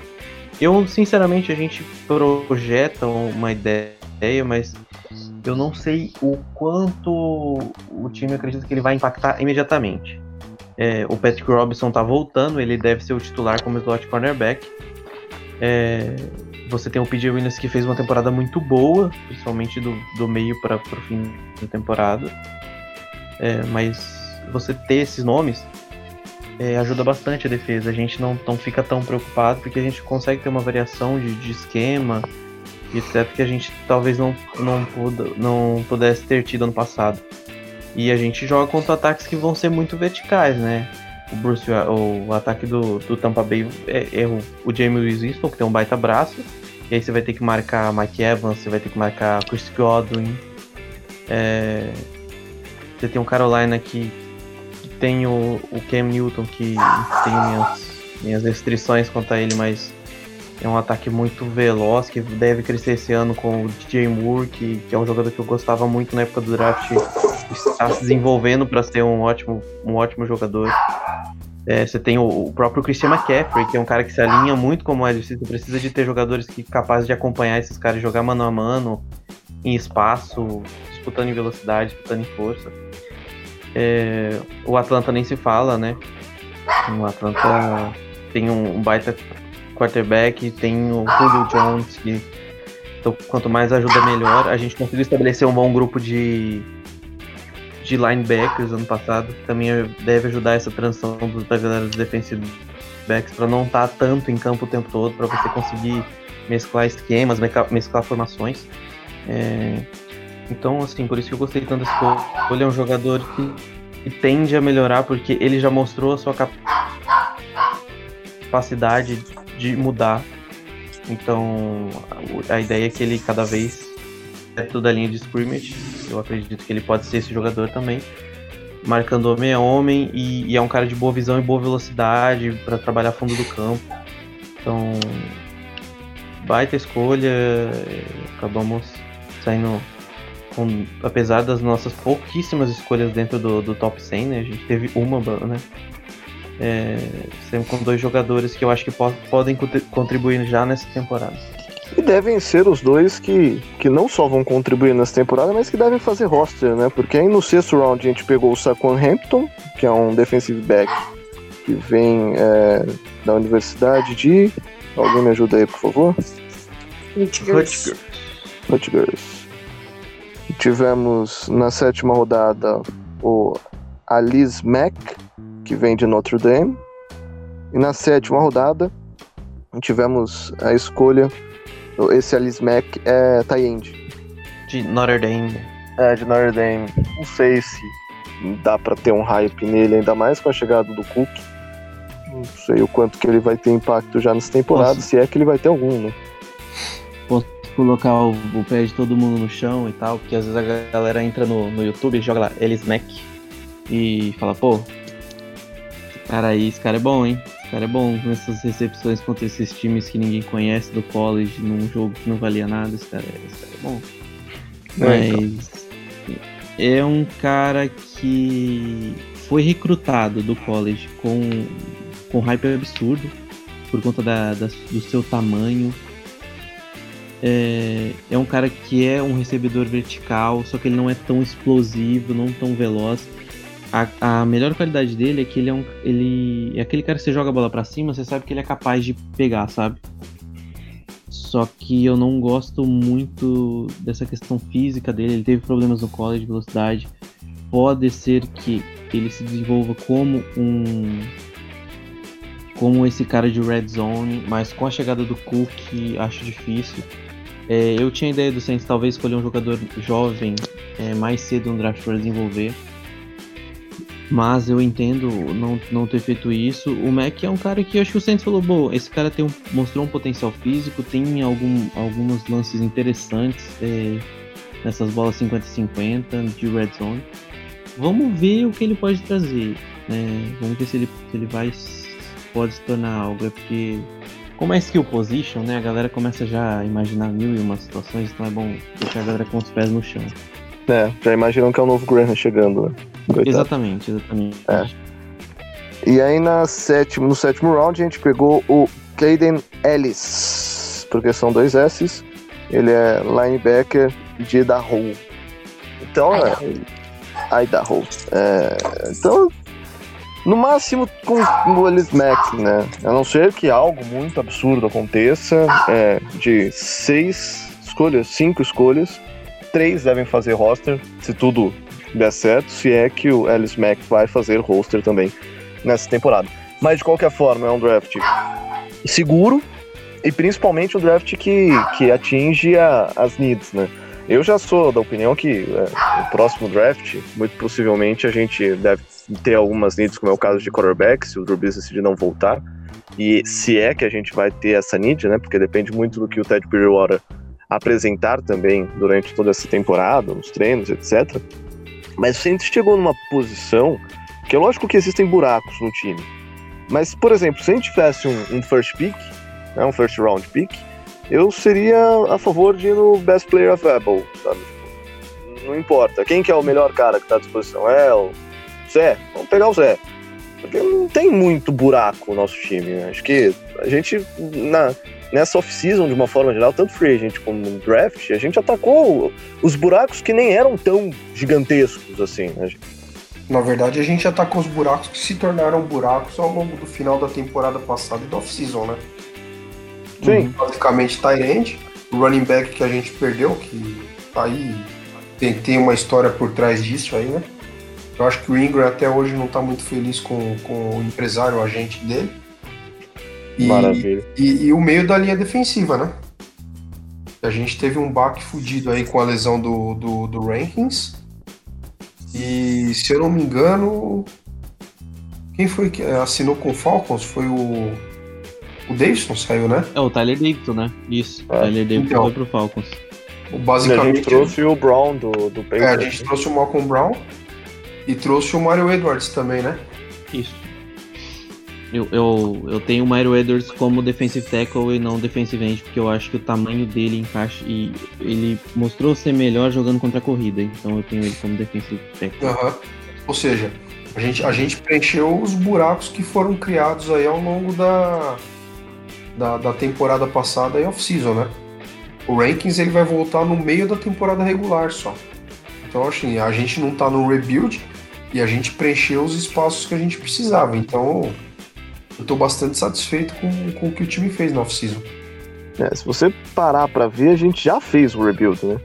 Eu, sinceramente, a gente projeta uma ideia, mas eu não sei o quanto o time acredita que ele vai impactar imediatamente. É, o Patrick Robinson tá voltando, ele deve ser o titular como slot cornerback. É, você tem o PJ Williams que fez uma temporada muito boa, principalmente do, do meio para o fim da temporada. É, mas você ter esses nomes é, ajuda bastante a defesa. A gente não, não fica tão preocupado porque a gente consegue ter uma variação de, de esquema e etc. que a gente talvez não, não, puda, não pudesse ter tido ano passado. E a gente joga contra ataques que vão ser muito verticais, né? O Bruce, o, o ataque do, do Tampa Bay é, é o, o Jamie Winston, que tem um baita braço. E aí você vai ter que marcar Mike Evans, você vai ter que marcar Chris Godwin. É, você tem um Carolina que tem o, o Cam Newton, que tem minhas, minhas restrições quanto a ele, mas é um ataque muito veloz, que deve crescer esse ano com o DJ Moore, que, que é um jogador que eu gostava muito na época do draft, está se desenvolvendo para ser um ótimo, um ótimo jogador. É, você tem o, o, próprio Christian McCaffrey, que é um cara que se alinha muito como wide receiver, precisa de ter jogadores que capazes de acompanhar esses caras jogar mano a mano, em espaço, disputando em velocidade, disputando em força. É, o Atlanta nem se fala, né? O Atlanta tem um, um baita quarterback, tem o Julio Jones, que então, quanto mais ajuda, melhor. A gente conseguiu estabelecer um bom grupo de, de linebackers ano passado, que também deve ajudar essa transição da galera dos defensive backs para não estar tá tanto em campo o tempo todo, para você conseguir mesclar esquemas, mesclar formações. É, então, assim, por isso que eu gostei tanto desse escolha. Ele é um jogador que, que, tende a melhorar, porque ele já mostrou a sua capacidade de mudar. Então, a, ideia é que ele cada vez é toda a linha de scrimmage. Eu acredito que ele pode ser esse jogador também. Marcando homem a homem e, e é um cara de boa visão e boa velocidade para trabalhar fundo do campo. Então, baita escolha. Acabamos saindo com, apesar das nossas pouquíssimas escolhas dentro do, do top 100, né? A gente teve uma, né? É, sempre com dois jogadores que eu acho que po podem contribuir já nessa temporada. E devem ser os dois que, que não só vão contribuir nessa temporada, mas que devem fazer roster, né? Porque aí no sexto round a gente pegou o Saquon Hampton, que é um defensive back que vem é, da Universidade de. Alguém me ajuda aí, por favor? Rutgers. Rutgers. Tivemos na sétima rodada o Alice Mack, que vem de Notre Dame. E na sétima rodada tivemos a escolha. Esse Alice Mack é Tyend. De Notre Dame. É, de Notre Dame. Não sei se dá para ter um hype nele, ainda mais com a chegada do Cook. Não sei o quanto que ele vai ter impacto já nessa temporada, Posso... se é que ele vai ter algum, né? Posso colocar o, o, pé de todo mundo no chão e tal, porque às vezes a galera entra no, no YouTube e joga lá, Elis Mac, e fala, pô, cara aí, esse cara é bom, hein? Esse cara é bom nessas recepções contra esses times que ninguém conhece do college, num jogo que não valia nada, esse cara, esse cara é bom. É. Mas então. é um cara que foi recrutado do college com com hype absurdo por conta da, da, do seu tamanho. É, é um cara que é um recebedor vertical, só que ele não é tão explosivo, não tão veloz. A, a melhor qualidade dele é que ele é um. Ele é aquele cara que você joga a bola para cima, você sabe que ele é capaz de pegar, sabe? Só que eu não gosto muito dessa questão física dele. Ele teve problemas no college de velocidade. Pode ser que ele se desenvolva como um como esse cara de red zone, mas com a chegada do Cook acho difícil. É, eu tinha a ideia do Saints talvez escolher um jogador jovem é, mais cedo no draft para desenvolver, mas eu entendo não, não ter feito isso. O Mac é um cara que eu acho que o Saints falou, bom, esse cara tem um, mostrou um potencial físico, tem algum, alguns lances interessantes é, nessas bolas 50-50 de red zone. Vamos ver o que ele pode trazer. Né? Vamos ver se ele, se ele vai pode se tornar algo, é porque como é skill position, né, a galera começa já a imaginar mil e uma situações, então é bom deixar a galera com os pés no chão. É, já imaginam que é o novo Graham chegando, né? Exatamente, exatamente. É. E aí na sétimo, no sétimo round a gente pegou o Caden Ellis, porque são dois S's. Ele é linebacker de Idaho. Então, é, Idaho. É, então no máximo com o Ellis Mack, né? A não ser que algo muito absurdo aconteça, é, de seis escolhas, cinco escolhas, três devem fazer roster, se tudo der certo, se é que o Ellis Mack vai fazer roster também nessa temporada. Mas de qualquer forma, é um draft seguro e principalmente um draft que, que atinge a, as needs, né? Eu já sou da opinião que é, o próximo draft, muito possivelmente, a gente deve ter algumas needs, como é o caso de quarterback, se o Drew Brees decidir não voltar. E se é que a gente vai ter essa need, né? Porque depende muito do que o Ted Bridgewater apresentar também durante toda essa temporada, nos treinos, etc. Mas se a gente chegou numa posição que é lógico que existem buracos no time. Mas, por exemplo, se a gente tivesse um, um first pick, né, um first round pick, eu seria a favor de ir no best player available, sabe? Não importa. Quem que é o melhor cara que está à disposição? É o Zé, vamos pegar o Zé. Porque não tem muito buraco o nosso time. Né? Acho que a gente, na, nessa off-season, de uma forma geral, tanto free agent como no draft, a gente atacou os buracos que nem eram tão gigantescos assim. Né? Na verdade, a gente atacou os buracos que se tornaram buracos ao longo do final da temporada passada e da off-season, né? Sim. Basicamente, Tyrant, o running back que a gente perdeu, que tá aí tem, tem uma história por trás disso aí, né? Eu acho que o Ingram até hoje não está muito feliz com, com o empresário, o agente dele. E, Maravilha. E, e, o meio da linha defensiva, né? A gente teve um baque fudido aí com a lesão do, do, do Rankings. E se eu não me engano, quem foi que assinou com o Falcons? Foi o. O Davidson saiu, né? É o Tyler Davidson, né? Isso. O Tyler Davidson então. foi pro Falcons. O A basicamente. gente trouxe o Brown do, do É, a Patriots. gente trouxe o Malcolm Brown e trouxe o Mario Edwards também, né? Isso. Eu, eu, eu tenho o Myro Edwards como defensive tackle e não defensive end, porque eu acho que o tamanho dele encaixa e ele mostrou ser melhor jogando contra a corrida, então eu tenho ele como defensive tackle. Aham. Ou seja, a gente, a gente preencheu os buracos que foram criados aí ao longo da, da, da temporada passada e off-season, né? O Rankings ele vai voltar no meio da temporada regular só. Então, assim, a gente não tá no rebuild e a gente preencheu os espaços que a gente precisava. Então, eu tô bastante satisfeito com, com o que o time fez na off-season. É, se você parar pra ver, a gente já fez o rebuild, né?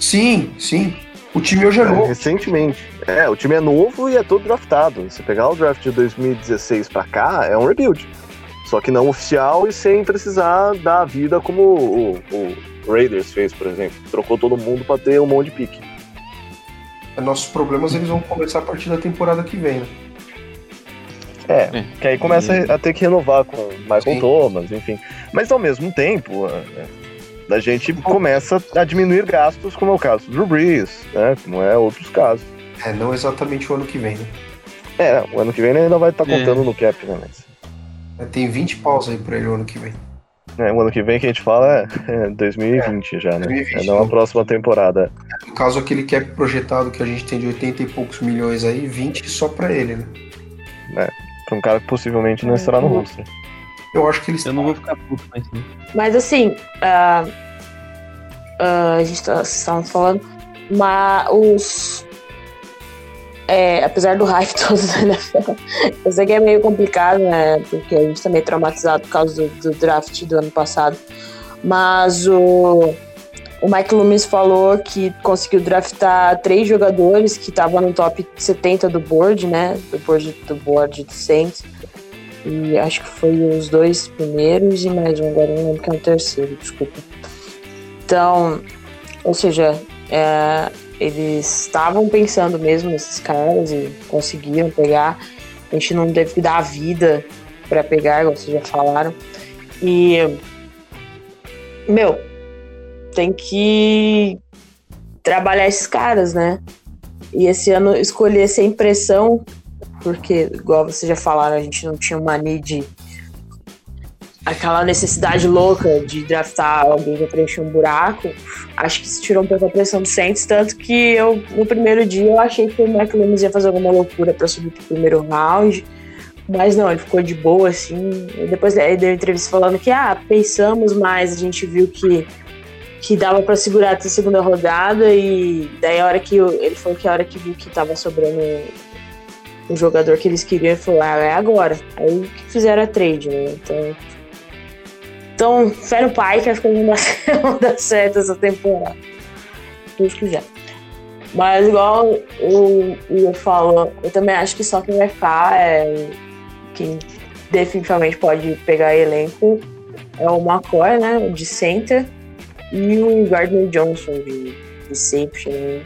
Sim, sim. O time hoje é É, novo. recentemente. É, o time é novo e é todo draftado. Se pegar o draft de 2016 pra cá, é um rebuild. Só que não oficial e sem precisar dar a vida como o, o Raiders fez, por exemplo. Trocou todo mundo pra ter um monte de pique. Nossos problemas eles vão começar a partir da temporada que vem, né? É, É. que aí começa a ter que renovar com Michael Sim. Thomas, enfim. Mas ao mesmo tempo, é, a gente começa a diminuir gastos, como é o caso do Drew Brees, né? Como é outros casos. É, não exatamente o ano que vem, né? É, o ano que vem ele ainda vai estar É. contando no cap, né? Mas, É, Tem 20 paus aí pra ele o ano que vem. é, o ano que vem que a gente fala é, é 2020 já, né? 2020. É não a próxima temporada. No caso, aquele cap projetado que a gente tem de 80 e poucos milhões aí, 20 só pra ele, né? Pra um cara que possivelmente não estará no roster. Eu acho que eles Eu não vou ficar puto não. Mas assim, ah, ah, a gente tá, estavam falando, mas os. é, apesar do hype todo da NFL, eu sei que é meio complicado, né? Porque a gente tá meio traumatizado por causa do, do draft do ano passado. Mas o, o Mike Loomis falou que conseguiu draftar três jogadores que estavam no top 70 do board, né? Do board do, board do Saints. E acho que foi os dois primeiros e mais um, agora não lembro que é o terceiro, desculpa. Então, ou seja, é, eles estavam pensando mesmo nesses caras e conseguiram pegar. A gente não teve que dar a vida para pegar, igual vocês já falaram. E, meu, tem que trabalhar esses caras, né? E esse ano escolher sem pressão, porque, igual vocês já falaram, a gente não tinha uma need, aquela necessidade louca de draftar alguém pra preencher um buraco. Acho que isso tirou um pouco a pressão do Saints, tanto que eu, no primeiro dia, eu achei que o Mac Williams ia fazer alguma loucura pra subir pro primeiro round. Mas não, ele ficou de boa, assim. E depois ele deu entrevista falando que, ah, pensamos, mas a gente viu que, que dava pra segurar até a segunda rodada. E daí a hora que eu- ele falou que a hora que viu que tava sobrando o jogador que eles queriam, ele falou, ah, é agora. Aí que fizeram a trade, né? Então. Então, fé no pai que vão dar, vão dar certo essa temporada. Deus quiser. Mas igual o Igor falou, eu também acho que só quem vai ficar é quem definitivamente pode pegar elenco é o McCoy, né? De center, e o Gardner Johnson de, de safety, né?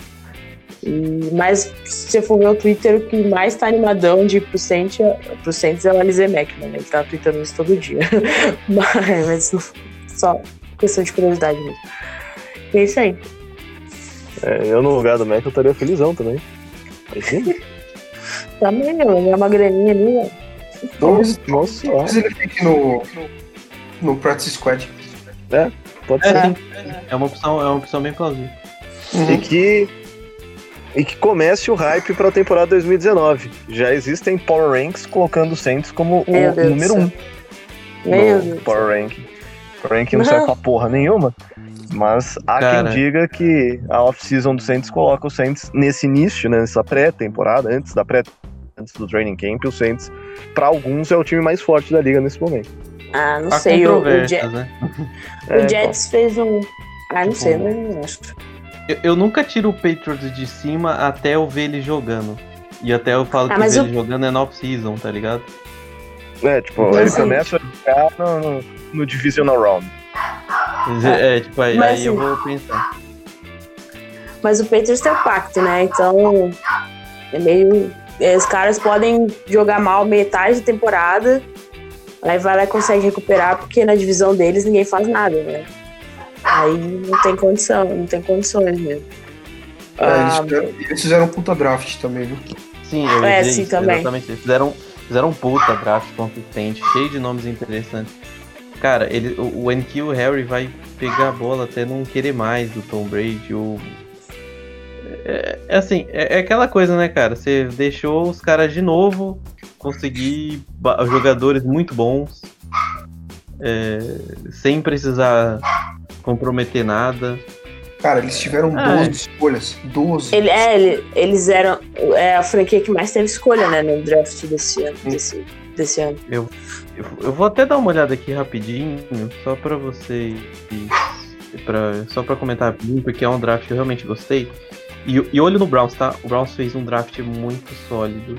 E, mas se você for ver o Twitter, o que mais tá animadão de ir pro Saints, é- pro Saints é o Alize Mackman, né? Ele tá tweetando isso todo dia. mas, mas só questão de curiosidade mesmo. E é isso aí. É, eu no lugar do Mac eu estaria felizão também. Também, ó, ganhar uma graninha ali, ó. Talvez, Nossa ele fique no, no Practice Squad. Pode É, ser. É uma opção, é uma opção bem plausível. E que. E que comece o hype para a temporada 2019. Já existem Power Ranks colocando o Saints como o número céu. um Meu no Deus. Power Ranking. Power Ranking não Não. serve pra porra nenhuma. Mas há Cara. quem diga que a off-season do Saints coloca o Saints nesse início, né, nessa pré-temporada, antes da pré antes do training camp, o Saints, para alguns, é o time mais forte da liga nesse momento. Ah, não Há sei. O, o, Jet- né? É, o Jets fez um. Ah, não Tipo, sei, não acho. Eu, eu nunca tiro o Patriots de cima até eu ver ele jogando. E até eu falo Ah, que mas ver o- ele jogando é no off-season, tá ligado? É, tipo, Mas ele assim- começa a jogar no, no, no Divisional Round. É, tipo, aí, Mas, aí eu vou pensar. Mas o Patriots tem o pacto, né? Então, é meio. é, Os caras podem jogar mal metade da temporada, aí vai lá e consegue recuperar, porque na divisão deles ninguém faz nada, né? Aí não tem condição, não tem condições mesmo. É, eles, Ah, fizeram, eles fizeram um puta draft também, viu? Sim, eu ia É, sim, isso, também. Exatamente. Eles fizeram, fizeram um puta draft consistente, cheio de nomes interessantes. Cara, ele, o, o Enkil Harry vai pegar a bola até não querer mais do Tom Brady. O... É, é assim, é, é aquela coisa, né, cara? Você deixou os caras de novo conseguir jogadores muito bons, é, sem precisar comprometer nada. Cara, eles tiveram Ah, 12 é. escolhas. 12. ele, é, ele- eles eram é a franquia que mais teve escolha, né, no draft desse ano. Desse, desse ano. Eu, eu vou até dar uma olhada aqui rapidinho, só pra vocês. Pra, só pra comentar rapidinho, porque é um draft que eu realmente gostei. E, e olho no Browns, tá? O Browns fez um draft muito sólido.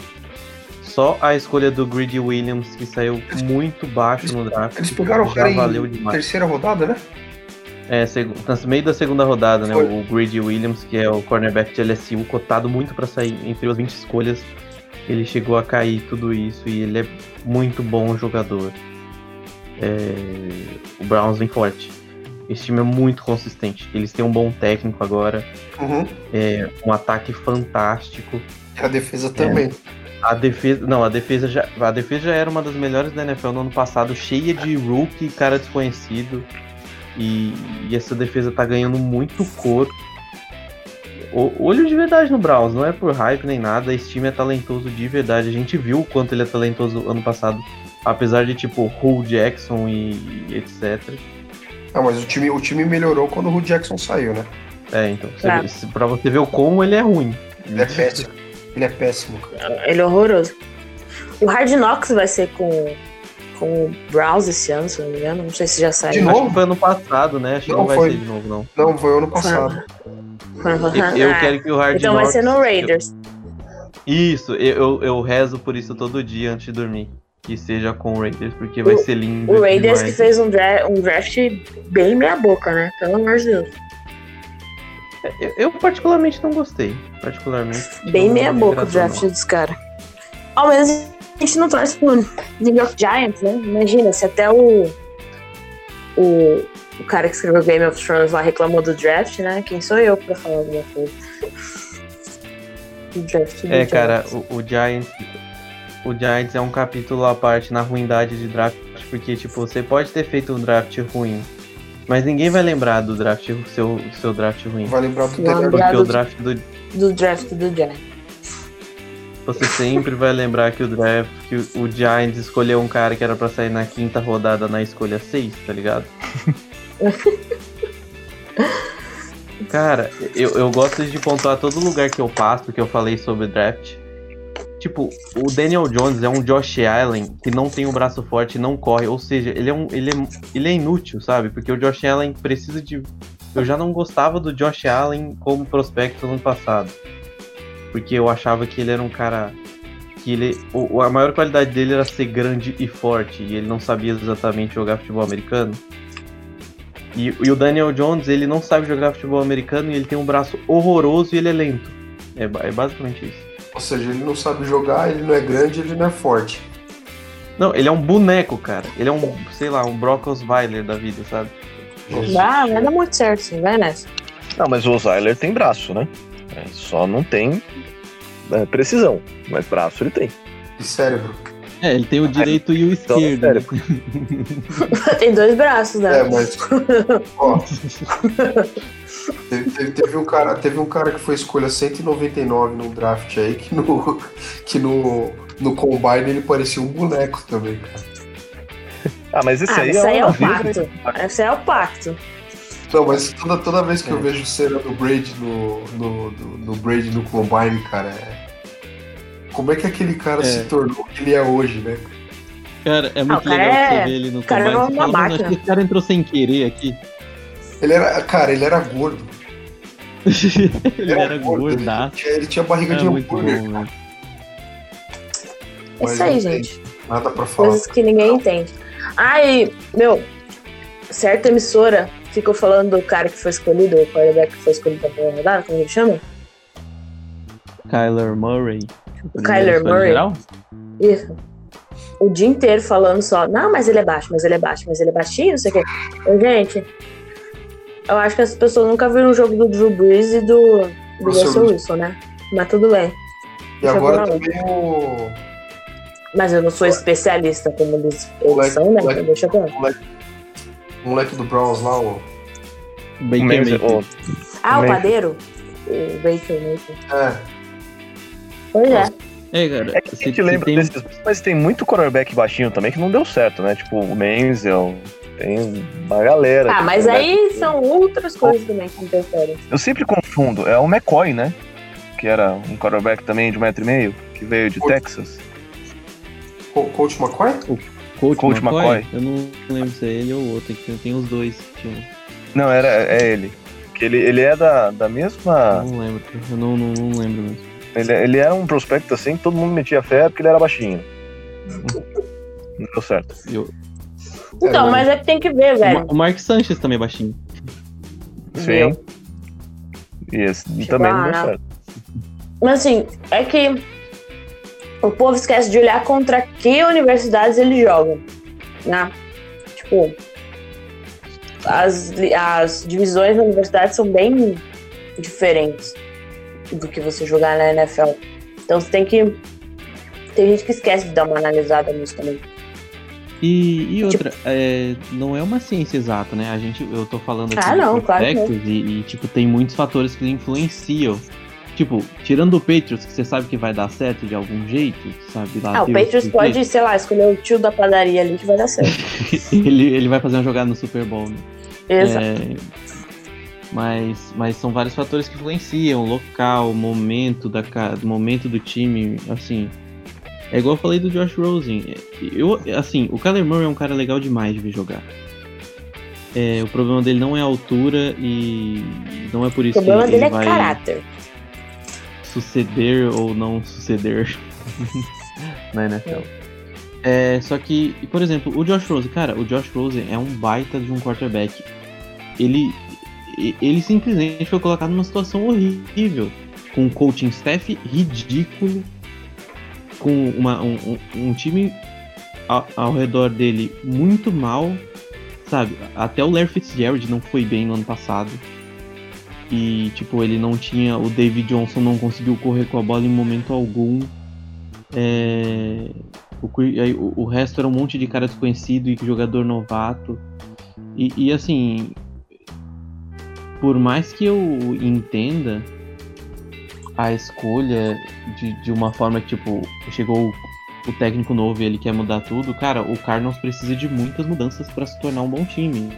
Só a escolha do Greedy Williams, que saiu muito baixo no draft. Eles pegaram o cara valeu em demais. terceira rodada, né? É, no meio da segunda rodada, né? Foi. O Greedy Williams, que é o cornerback de LSU, cotado muito pra sair entre as 20 escolhas. Ele chegou a cair tudo isso e ele é muito bom jogador. É, O Browns vem forte. Esse time é muito consistente. Eles têm um bom técnico agora, Uhum. é, um ataque fantástico. E a defesa também. A defesa, não, a defesa já, a defesa já era uma das melhores da NFL no ano passado, cheia de rookie, cara desconhecido. E, e essa defesa tá ganhando muito cor. O, olho de verdade no Browns, não é por hype nem nada. Esse time é talentoso de verdade. A gente viu o quanto ele é talentoso ano passado, apesar de tipo Hugh Jackson e, e etc. Não, mas o time, o time melhorou quando o Hugh Jackson saiu, né? É, então, você Tá. pra você ver o como ele é ruim. Ele é péssimo. Ele é péssimo, cara. Ele é horroroso. O Hard Knocks vai ser com, com o Browns esse ano, se não me engano. Não sei se já saiu. De Acho novo? que foi ano passado, né? Acho que Não, não vai foi. ser de novo, não. Não, foi ano passado. Eu, eu quero que o Hard Então vai ser no Raiders. Isso, eu, eu, eu rezo por isso todo dia antes de dormir. Que seja com o Raiders, porque vai O- ser lindo. O Raiders que demais. fez um, dra um draft bem meia boca, né? Pelo amor de Deus. Eu, eu particularmente não gostei. Particularmente. Bem meia me boca o draft dos caras. Ao menos a gente não torce pro New York Giants, né? Imagina, se até o, o. O cara que escreveu Game of Thrones lá reclamou do draft, né? Quem sou eu pra falar alguma coisa? O draft do É, cara, Giants. o, o Giants. O Giants é um capítulo à parte na ruindade de draft, porque, tipo, você pode ter feito um draft ruim, mas ninguém vai lembrar do draft, seu, seu draft ruim. Vai lembrar do lembrar. Porque o do- draft do, Do draft do Giants. Você sempre vai lembrar que o draft, que o- o Giants escolheu um cara que era pra sair na quinta rodada na escolha 6, tá ligado? cara, eu, eu gosto de pontuar todo lugar que eu passo, que eu falei sobre draft. Tipo, o Daniel Jones é um Josh Allen que não tem um braço forte e não corre. Ou seja, ele é, um, ele, é, ele é inútil, sabe? Porque o Josh Allen precisa de. Eu já não gostava do Josh Allen como prospecto no ano passado porque eu achava que ele era um cara que ele o, a maior qualidade dele era ser grande e forte e ele não sabia exatamente jogar futebol americano. E, e o Daniel Jones ele não sabe jogar futebol americano e ele tem um braço horroroso e ele é lento. É, é basicamente isso. Ou seja, ele não sabe jogar, ele não é grande, ele não é forte. Não, ele é um boneco, cara. Ele é um, sei lá, um Brock Osweiler da vida, sabe? Ah, vai dar muito certo, sim. Vai nessa. Não, mas o Osweiler tem braço, né? É, só não tem é, precisão, mas braço ele tem. E cérebro. É, ele tem o direito e o Então, esquerdo. né? Tem dois braços, né? É, mas. Ó. Teve, teve- teve um cara, teve um cara que foi escolha 199 no draft aí, que no, que no, no Combine ele parecia um boneco também, cara. Ah, mas esse Ah, aí isso aí é é o pacto. Esse aí é o pacto. Não, mas toda, toda vez que eu É. vejo cena do Brady no, no, no, no Brady no Combine, cara, é. Como é que aquele cara É. se tornou o que ele é hoje, né? Cara, é muito cara legal é- você ver ele no o cara combine. é uma máquina. acho que esse cara entrou sem querer aqui. Ele era. Cara, ele era gordo. ele era gordaço. Ele tinha, ele tinha barriga É de bom, hambúrguer. velho. É Mas isso aí, gente. Nada pra falar. Coisas que ninguém entende. Ai, meu, certa emissora ficam falando do cara que foi escolhido, o quarterback que foi escolhido na primeira rodada, como ele chama? Kyler Murray. O Kyler Murray. Geral? Isso. O dia inteiro falando só, não, mas ele é baixo, mas ele é baixo, mas ele é baixinho, não sei o quê. Gente, eu acho que as pessoas nunca viram um jogo do Drew Brees e do, do Russell Wilson. Né? Mas tudo bem. E Deixa eu agora também o Mas eu não sou especialista como eles, eles Moleque, são, né? moleque. Deixa eu ver. o moleque do Browns lá, o. Baker Mayfield. Ah, o padeiro? O Baker Mayfield. É, Pois é. É, cara. É que a gente lembra tem- desses, mas tem muito quarterback baixinho também que não deu certo, né? Tipo o Menzel, tem uma galera. Ah, mas aí são outras coisas também que interferem. Eu sempre confundo, é o McCoy, né? Que era um quarterback também de um metro e meio, que veio de Texas. Co- Coach McCoy? Coach, Coach McCoy? McCoy. Eu não lembro se é ele ou outro. Tem os dois. Tinha- Não, era, é ele. Que ele, ele é da, da mesma. Eu não lembro. Eu não, não, não lembro mesmo. Ele, ele era um prospecto assim que todo mundo metia fé porque ele era baixinho. Não deu certo. Eu- Então, É, mas é que tem que ver, velho. O Mark Sanchez também é baixinho. Sim. E esse Chegou também não lá, deu né? certo. Mas assim, é que o povo esquece de olhar contra que universidades eles jogam, né? Tipo, as, as divisões da universidade são bem diferentes do que você jogar na NFL. Então você tem que. Tem gente que esquece de dar uma analisada nisso também. E, e outra, é, não é uma ciência exata, né? A gente, eu tô falando aqui Ah, de não, claro prospectos e, e, tipo, tem muitos fatores que influenciam. Tipo, tirando o Patriots, que você sabe que vai dar certo de algum jeito, sabe? Lá Ah, o Patriots pode, sei lá, escolher o tio da padaria ali que vai dar certo. ele, ele vai fazer uma jogada no Super Bowl, né? Exato. É, mas, mas são vários fatores que influenciam, local, momento da momento do time, assim. É igual eu falei do Josh Rosen. Eu, assim, o Kyler Murray é um cara legal demais de ver jogar. É, o problema dele não é a altura e não é por O isso problema que dele ele é vai caráter. suceder ou não suceder na NFL. É, só que, por exemplo, o Josh Rosen, cara, o Josh Rosen é um baita de um quarterback. Ele, ele simplesmente foi colocado numa situação horrível, com um coaching staff ridículo, com uma, um, um- time ao, ao redor dele muito mal, sabe? Até o Larry Fitzgerald não foi bem no ano passado. E, tipo, ele não tinha. O David Johnson não conseguiu correr com a bola em momento algum. É, o- o resto era um monte de cara desconhecido e jogador novato. E, e, assim. Por mais que eu entenda a escolha de, de uma forma que, tipo, chegou o, o técnico novo e ele quer mudar tudo, cara, o Cardinals precisa de muitas mudanças para se tornar um bom time.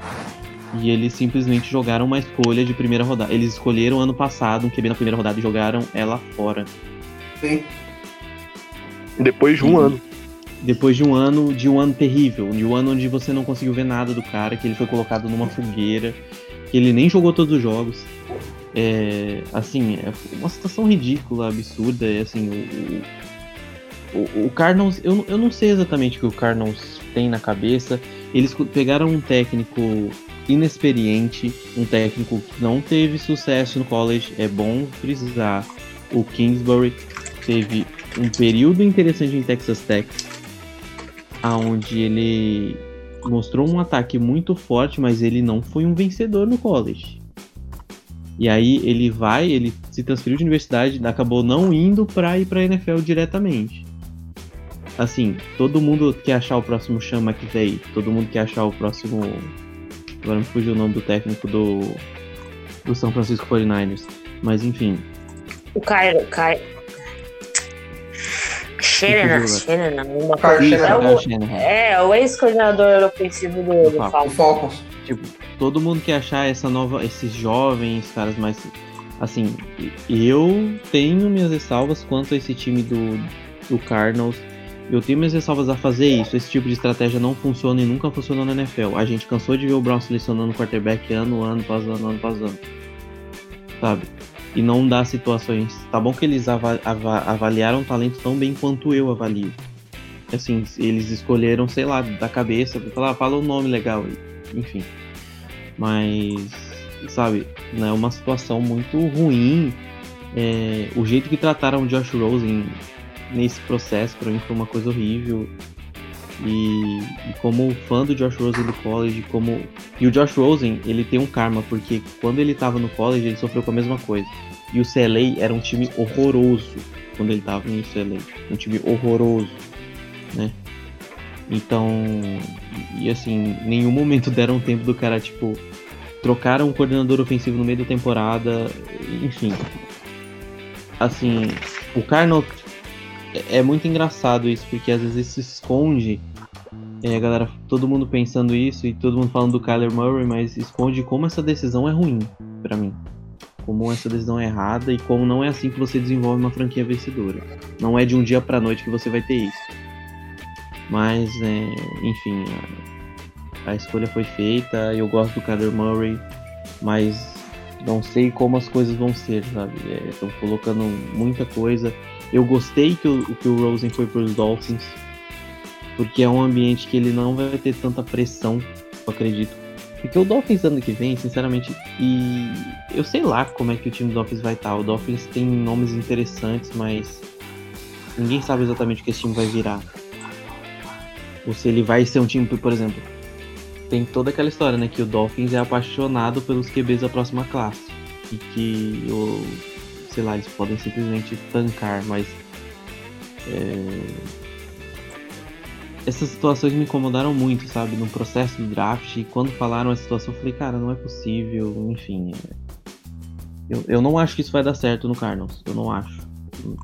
E eles simplesmente jogaram uma escolha de primeira rodada. Eles escolheram ano passado um QB na primeira rodada e jogaram ela fora. Sim. Depois de um E- ano. Depois de um ano, de um ano terrível, de um ano onde você não conseguiu ver nada do cara, que ele foi colocado numa fogueira, que ele nem jogou todos os jogos. É, assim, é uma situação ridícula, absurda. É, assim, o, o, o Cardinals, eu, eu não sei exatamente o que o Cardinals tem na cabeça. Eles pegaram um técnico inexperiente, um técnico que não teve sucesso no college, é bom frisar. O Kingsbury teve um período interessante em Texas Tech, aonde ele mostrou um ataque muito forte, mas ele não foi um vencedor no college. E aí ele vai, ele se transferiu de universidade, acabou não indo para ir para NFL diretamente. Assim, todo mundo quer achar o próximo Sean McVay, todo mundo quer achar o próximo. Agora me fugiu o nome do técnico do do São Francisco 49ers. Mas enfim, O Cairo, Cairo. Shanahan, Shanahan, Kyle coisa. É o, Shanahan. é, o ex-coordenador ofensivo do, do Falcons. O Falcons. Falcons. tipo, todo mundo quer achar essa nova, esses jovens, caras mais. Assim, eu tenho minhas ressalvas quanto a esse time do, do Cardinals. Eu tenho minhas ressalvas a fazer isso. Esse tipo de estratégia não funciona e nunca funcionou na NFL. A gente cansou de ver o Brown selecionando quarterback ano, ano, após ano, ano. Sabe? E não dá situações. Tá bom que eles ava- ava- avaliaram o talento tão bem quanto eu avalio. Assim, eles escolheram, sei lá, da cabeça, falar, ah, fala um nome legal. Enfim. Mas, sabe, né, é uma situação muito ruim. É, o jeito que trataram o Josh Rosen nesse processo, para mim, foi uma coisa horrível. E, e, como fã do Josh Rosen do college, como e o Josh Rosen ele tem um karma porque quando ele estava no college ele sofreu com a mesma coisa. E o CLA era um time horroroso quando ele estava no CLA, um time horroroso, né? Então, e assim, nenhum momento deram tempo do cara tipo trocaram um coordenador ofensivo no meio da temporada, enfim. Assim, o Carno é, é muito engraçado isso porque às vezes se esconde é, galera, todo mundo pensando isso e todo mundo falando do Kyler Murray, mas esconde como essa decisão é ruim para mim. Como essa decisão é errada e como não é assim que você desenvolve uma franquia vencedora. Não é de um dia para noite que você vai ter isso. Mas, é, enfim, a, a, escolha foi feita. Eu gosto do Kyler Murray, mas não sei como as coisas vão ser, sabe? Estão é, colocando muita coisa. Eu gostei que o, que o Rosen foi para os Dolphins porque é um ambiente que ele não vai ter tanta pressão, eu acredito. Porque o Dolphins ano que vem, sinceramente, e eu sei lá como é que o time do Dolphins vai estar. O Dolphins tem nomes interessantes, mas ninguém sabe exatamente o que esse time vai virar. Ou se ele vai ser um time, por exemplo, tem toda aquela história, né, que o Dolphins é apaixonado pelos QBs da próxima classe e que, o, sei lá, eles podem simplesmente tancar, mas é, essas situações me incomodaram muito, sabe? No processo do draft. E quando falaram a situação, eu falei, cara, não é possível. Enfim. É... Eu, eu não acho que isso vai dar certo no Cardinals. Eu não acho.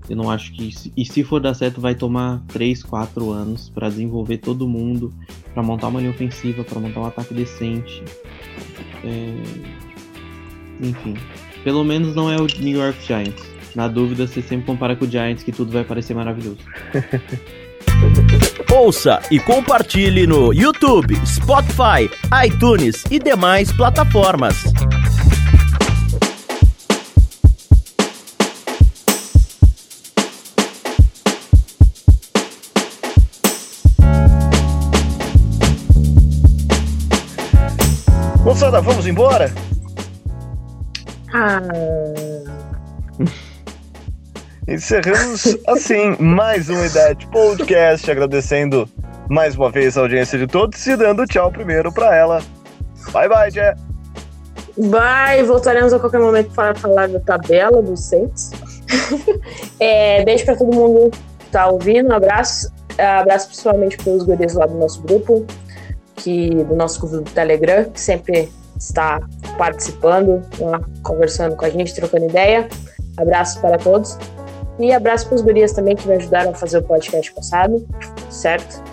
Eu não acho que. E se for dar certo, vai tomar 3, 4 anos para desenvolver todo mundo, para montar uma linha ofensiva, para montar um ataque decente. É... Enfim. Pelo menos não é o New York Giants. Na dúvida, você sempre compara com o Giants, que tudo vai parecer maravilhoso. Ouça e compartilhe no YouTube, Spotify, iTunes e demais plataformas. Moçada, vamos embora? Ah. Encerramos assim mais um IDET Podcast, agradecendo mais uma vez a audiência de todos e dando tchau primeiro para ela. Bye bye, Jé. Bye, voltaremos a qualquer momento para falar da tabela dos Saints. é, beijo para todo mundo que tá ouvindo, um abraço. Abraço principalmente para os guris lá do nosso grupo, que, do nosso grupo do Telegram, que sempre está participando, lá, conversando com a gente, trocando ideia. Abraço para todos. E abraço para os gurias também que me ajudaram a fazer o podcast passado, certo?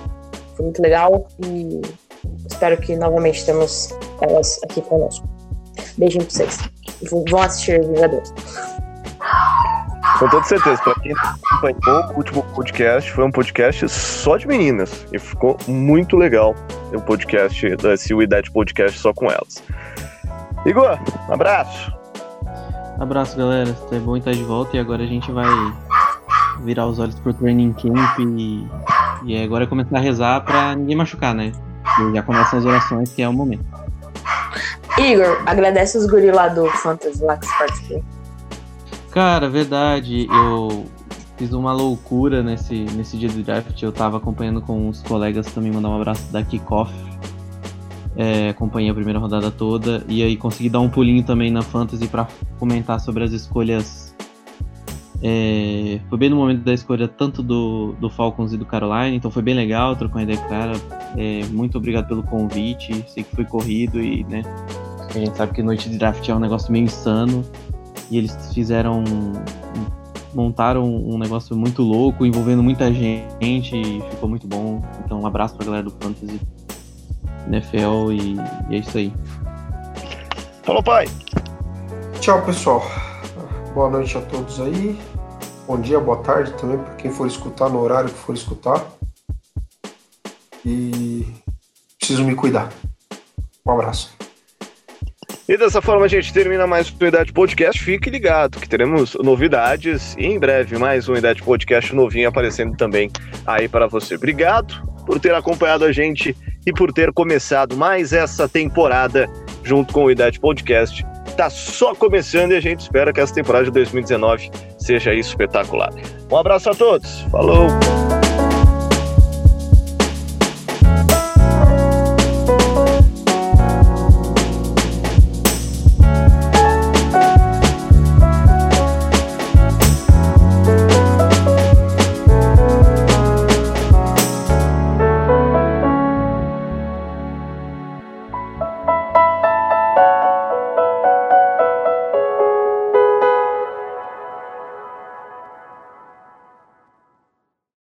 Foi muito legal e espero que novamente temos elas aqui conosco. Beijinho para vocês. Vão assistir Vingadores. Com toda certeza, para quem acompanhou o último podcast, foi um podcast só de meninas e ficou muito legal o podcast, esse Idade Podcast só com elas. Igor, um abraço. Abraço, galera. É bom estar de volta e agora a gente vai virar os olhos pro training camp e, e agora é começar a rezar pra ninguém machucar, né? E já começam as orações, que é o momento. Igor, agradece os guri lá do Fantasy lá que você participou. Cara, verdade. Eu fiz uma loucura nesse, nesse dia do draft. Eu tava acompanhando com os colegas também, mandar um abraço da Kickoff é, acompanhei a primeira rodada toda e aí consegui dar um pulinho também na Fantasy para comentar sobre as escolhas. É, foi bem no momento da escolha tanto do, do Falcons e do Carolina, então foi bem legal trocar uma ideia com cara. É, muito obrigado pelo convite, sei que foi corrido e né, a gente sabe que noite de draft é um negócio meio insano e eles fizeram montaram um negócio muito louco, envolvendo muita gente e ficou muito bom. Então um abraço pra galera do Fantasy. NFL e, e é isso aí. Falou, pai. Tchau, pessoal. Boa noite a todos aí. Bom dia, boa tarde também para quem for escutar no horário que for escutar. E preciso me cuidar. Um abraço. E dessa forma a gente termina mais um Unidade Podcast. Fique ligado que teremos novidades e em breve mais um Unidade Podcast novinho aparecendo também aí para você. Obrigado por ter acompanhado a gente e por ter começado mais essa temporada junto com o Unidade Podcast. Tá só começando e a gente espera que essa temporada de 2019 seja espetacular. Um abraço a todos. Falou.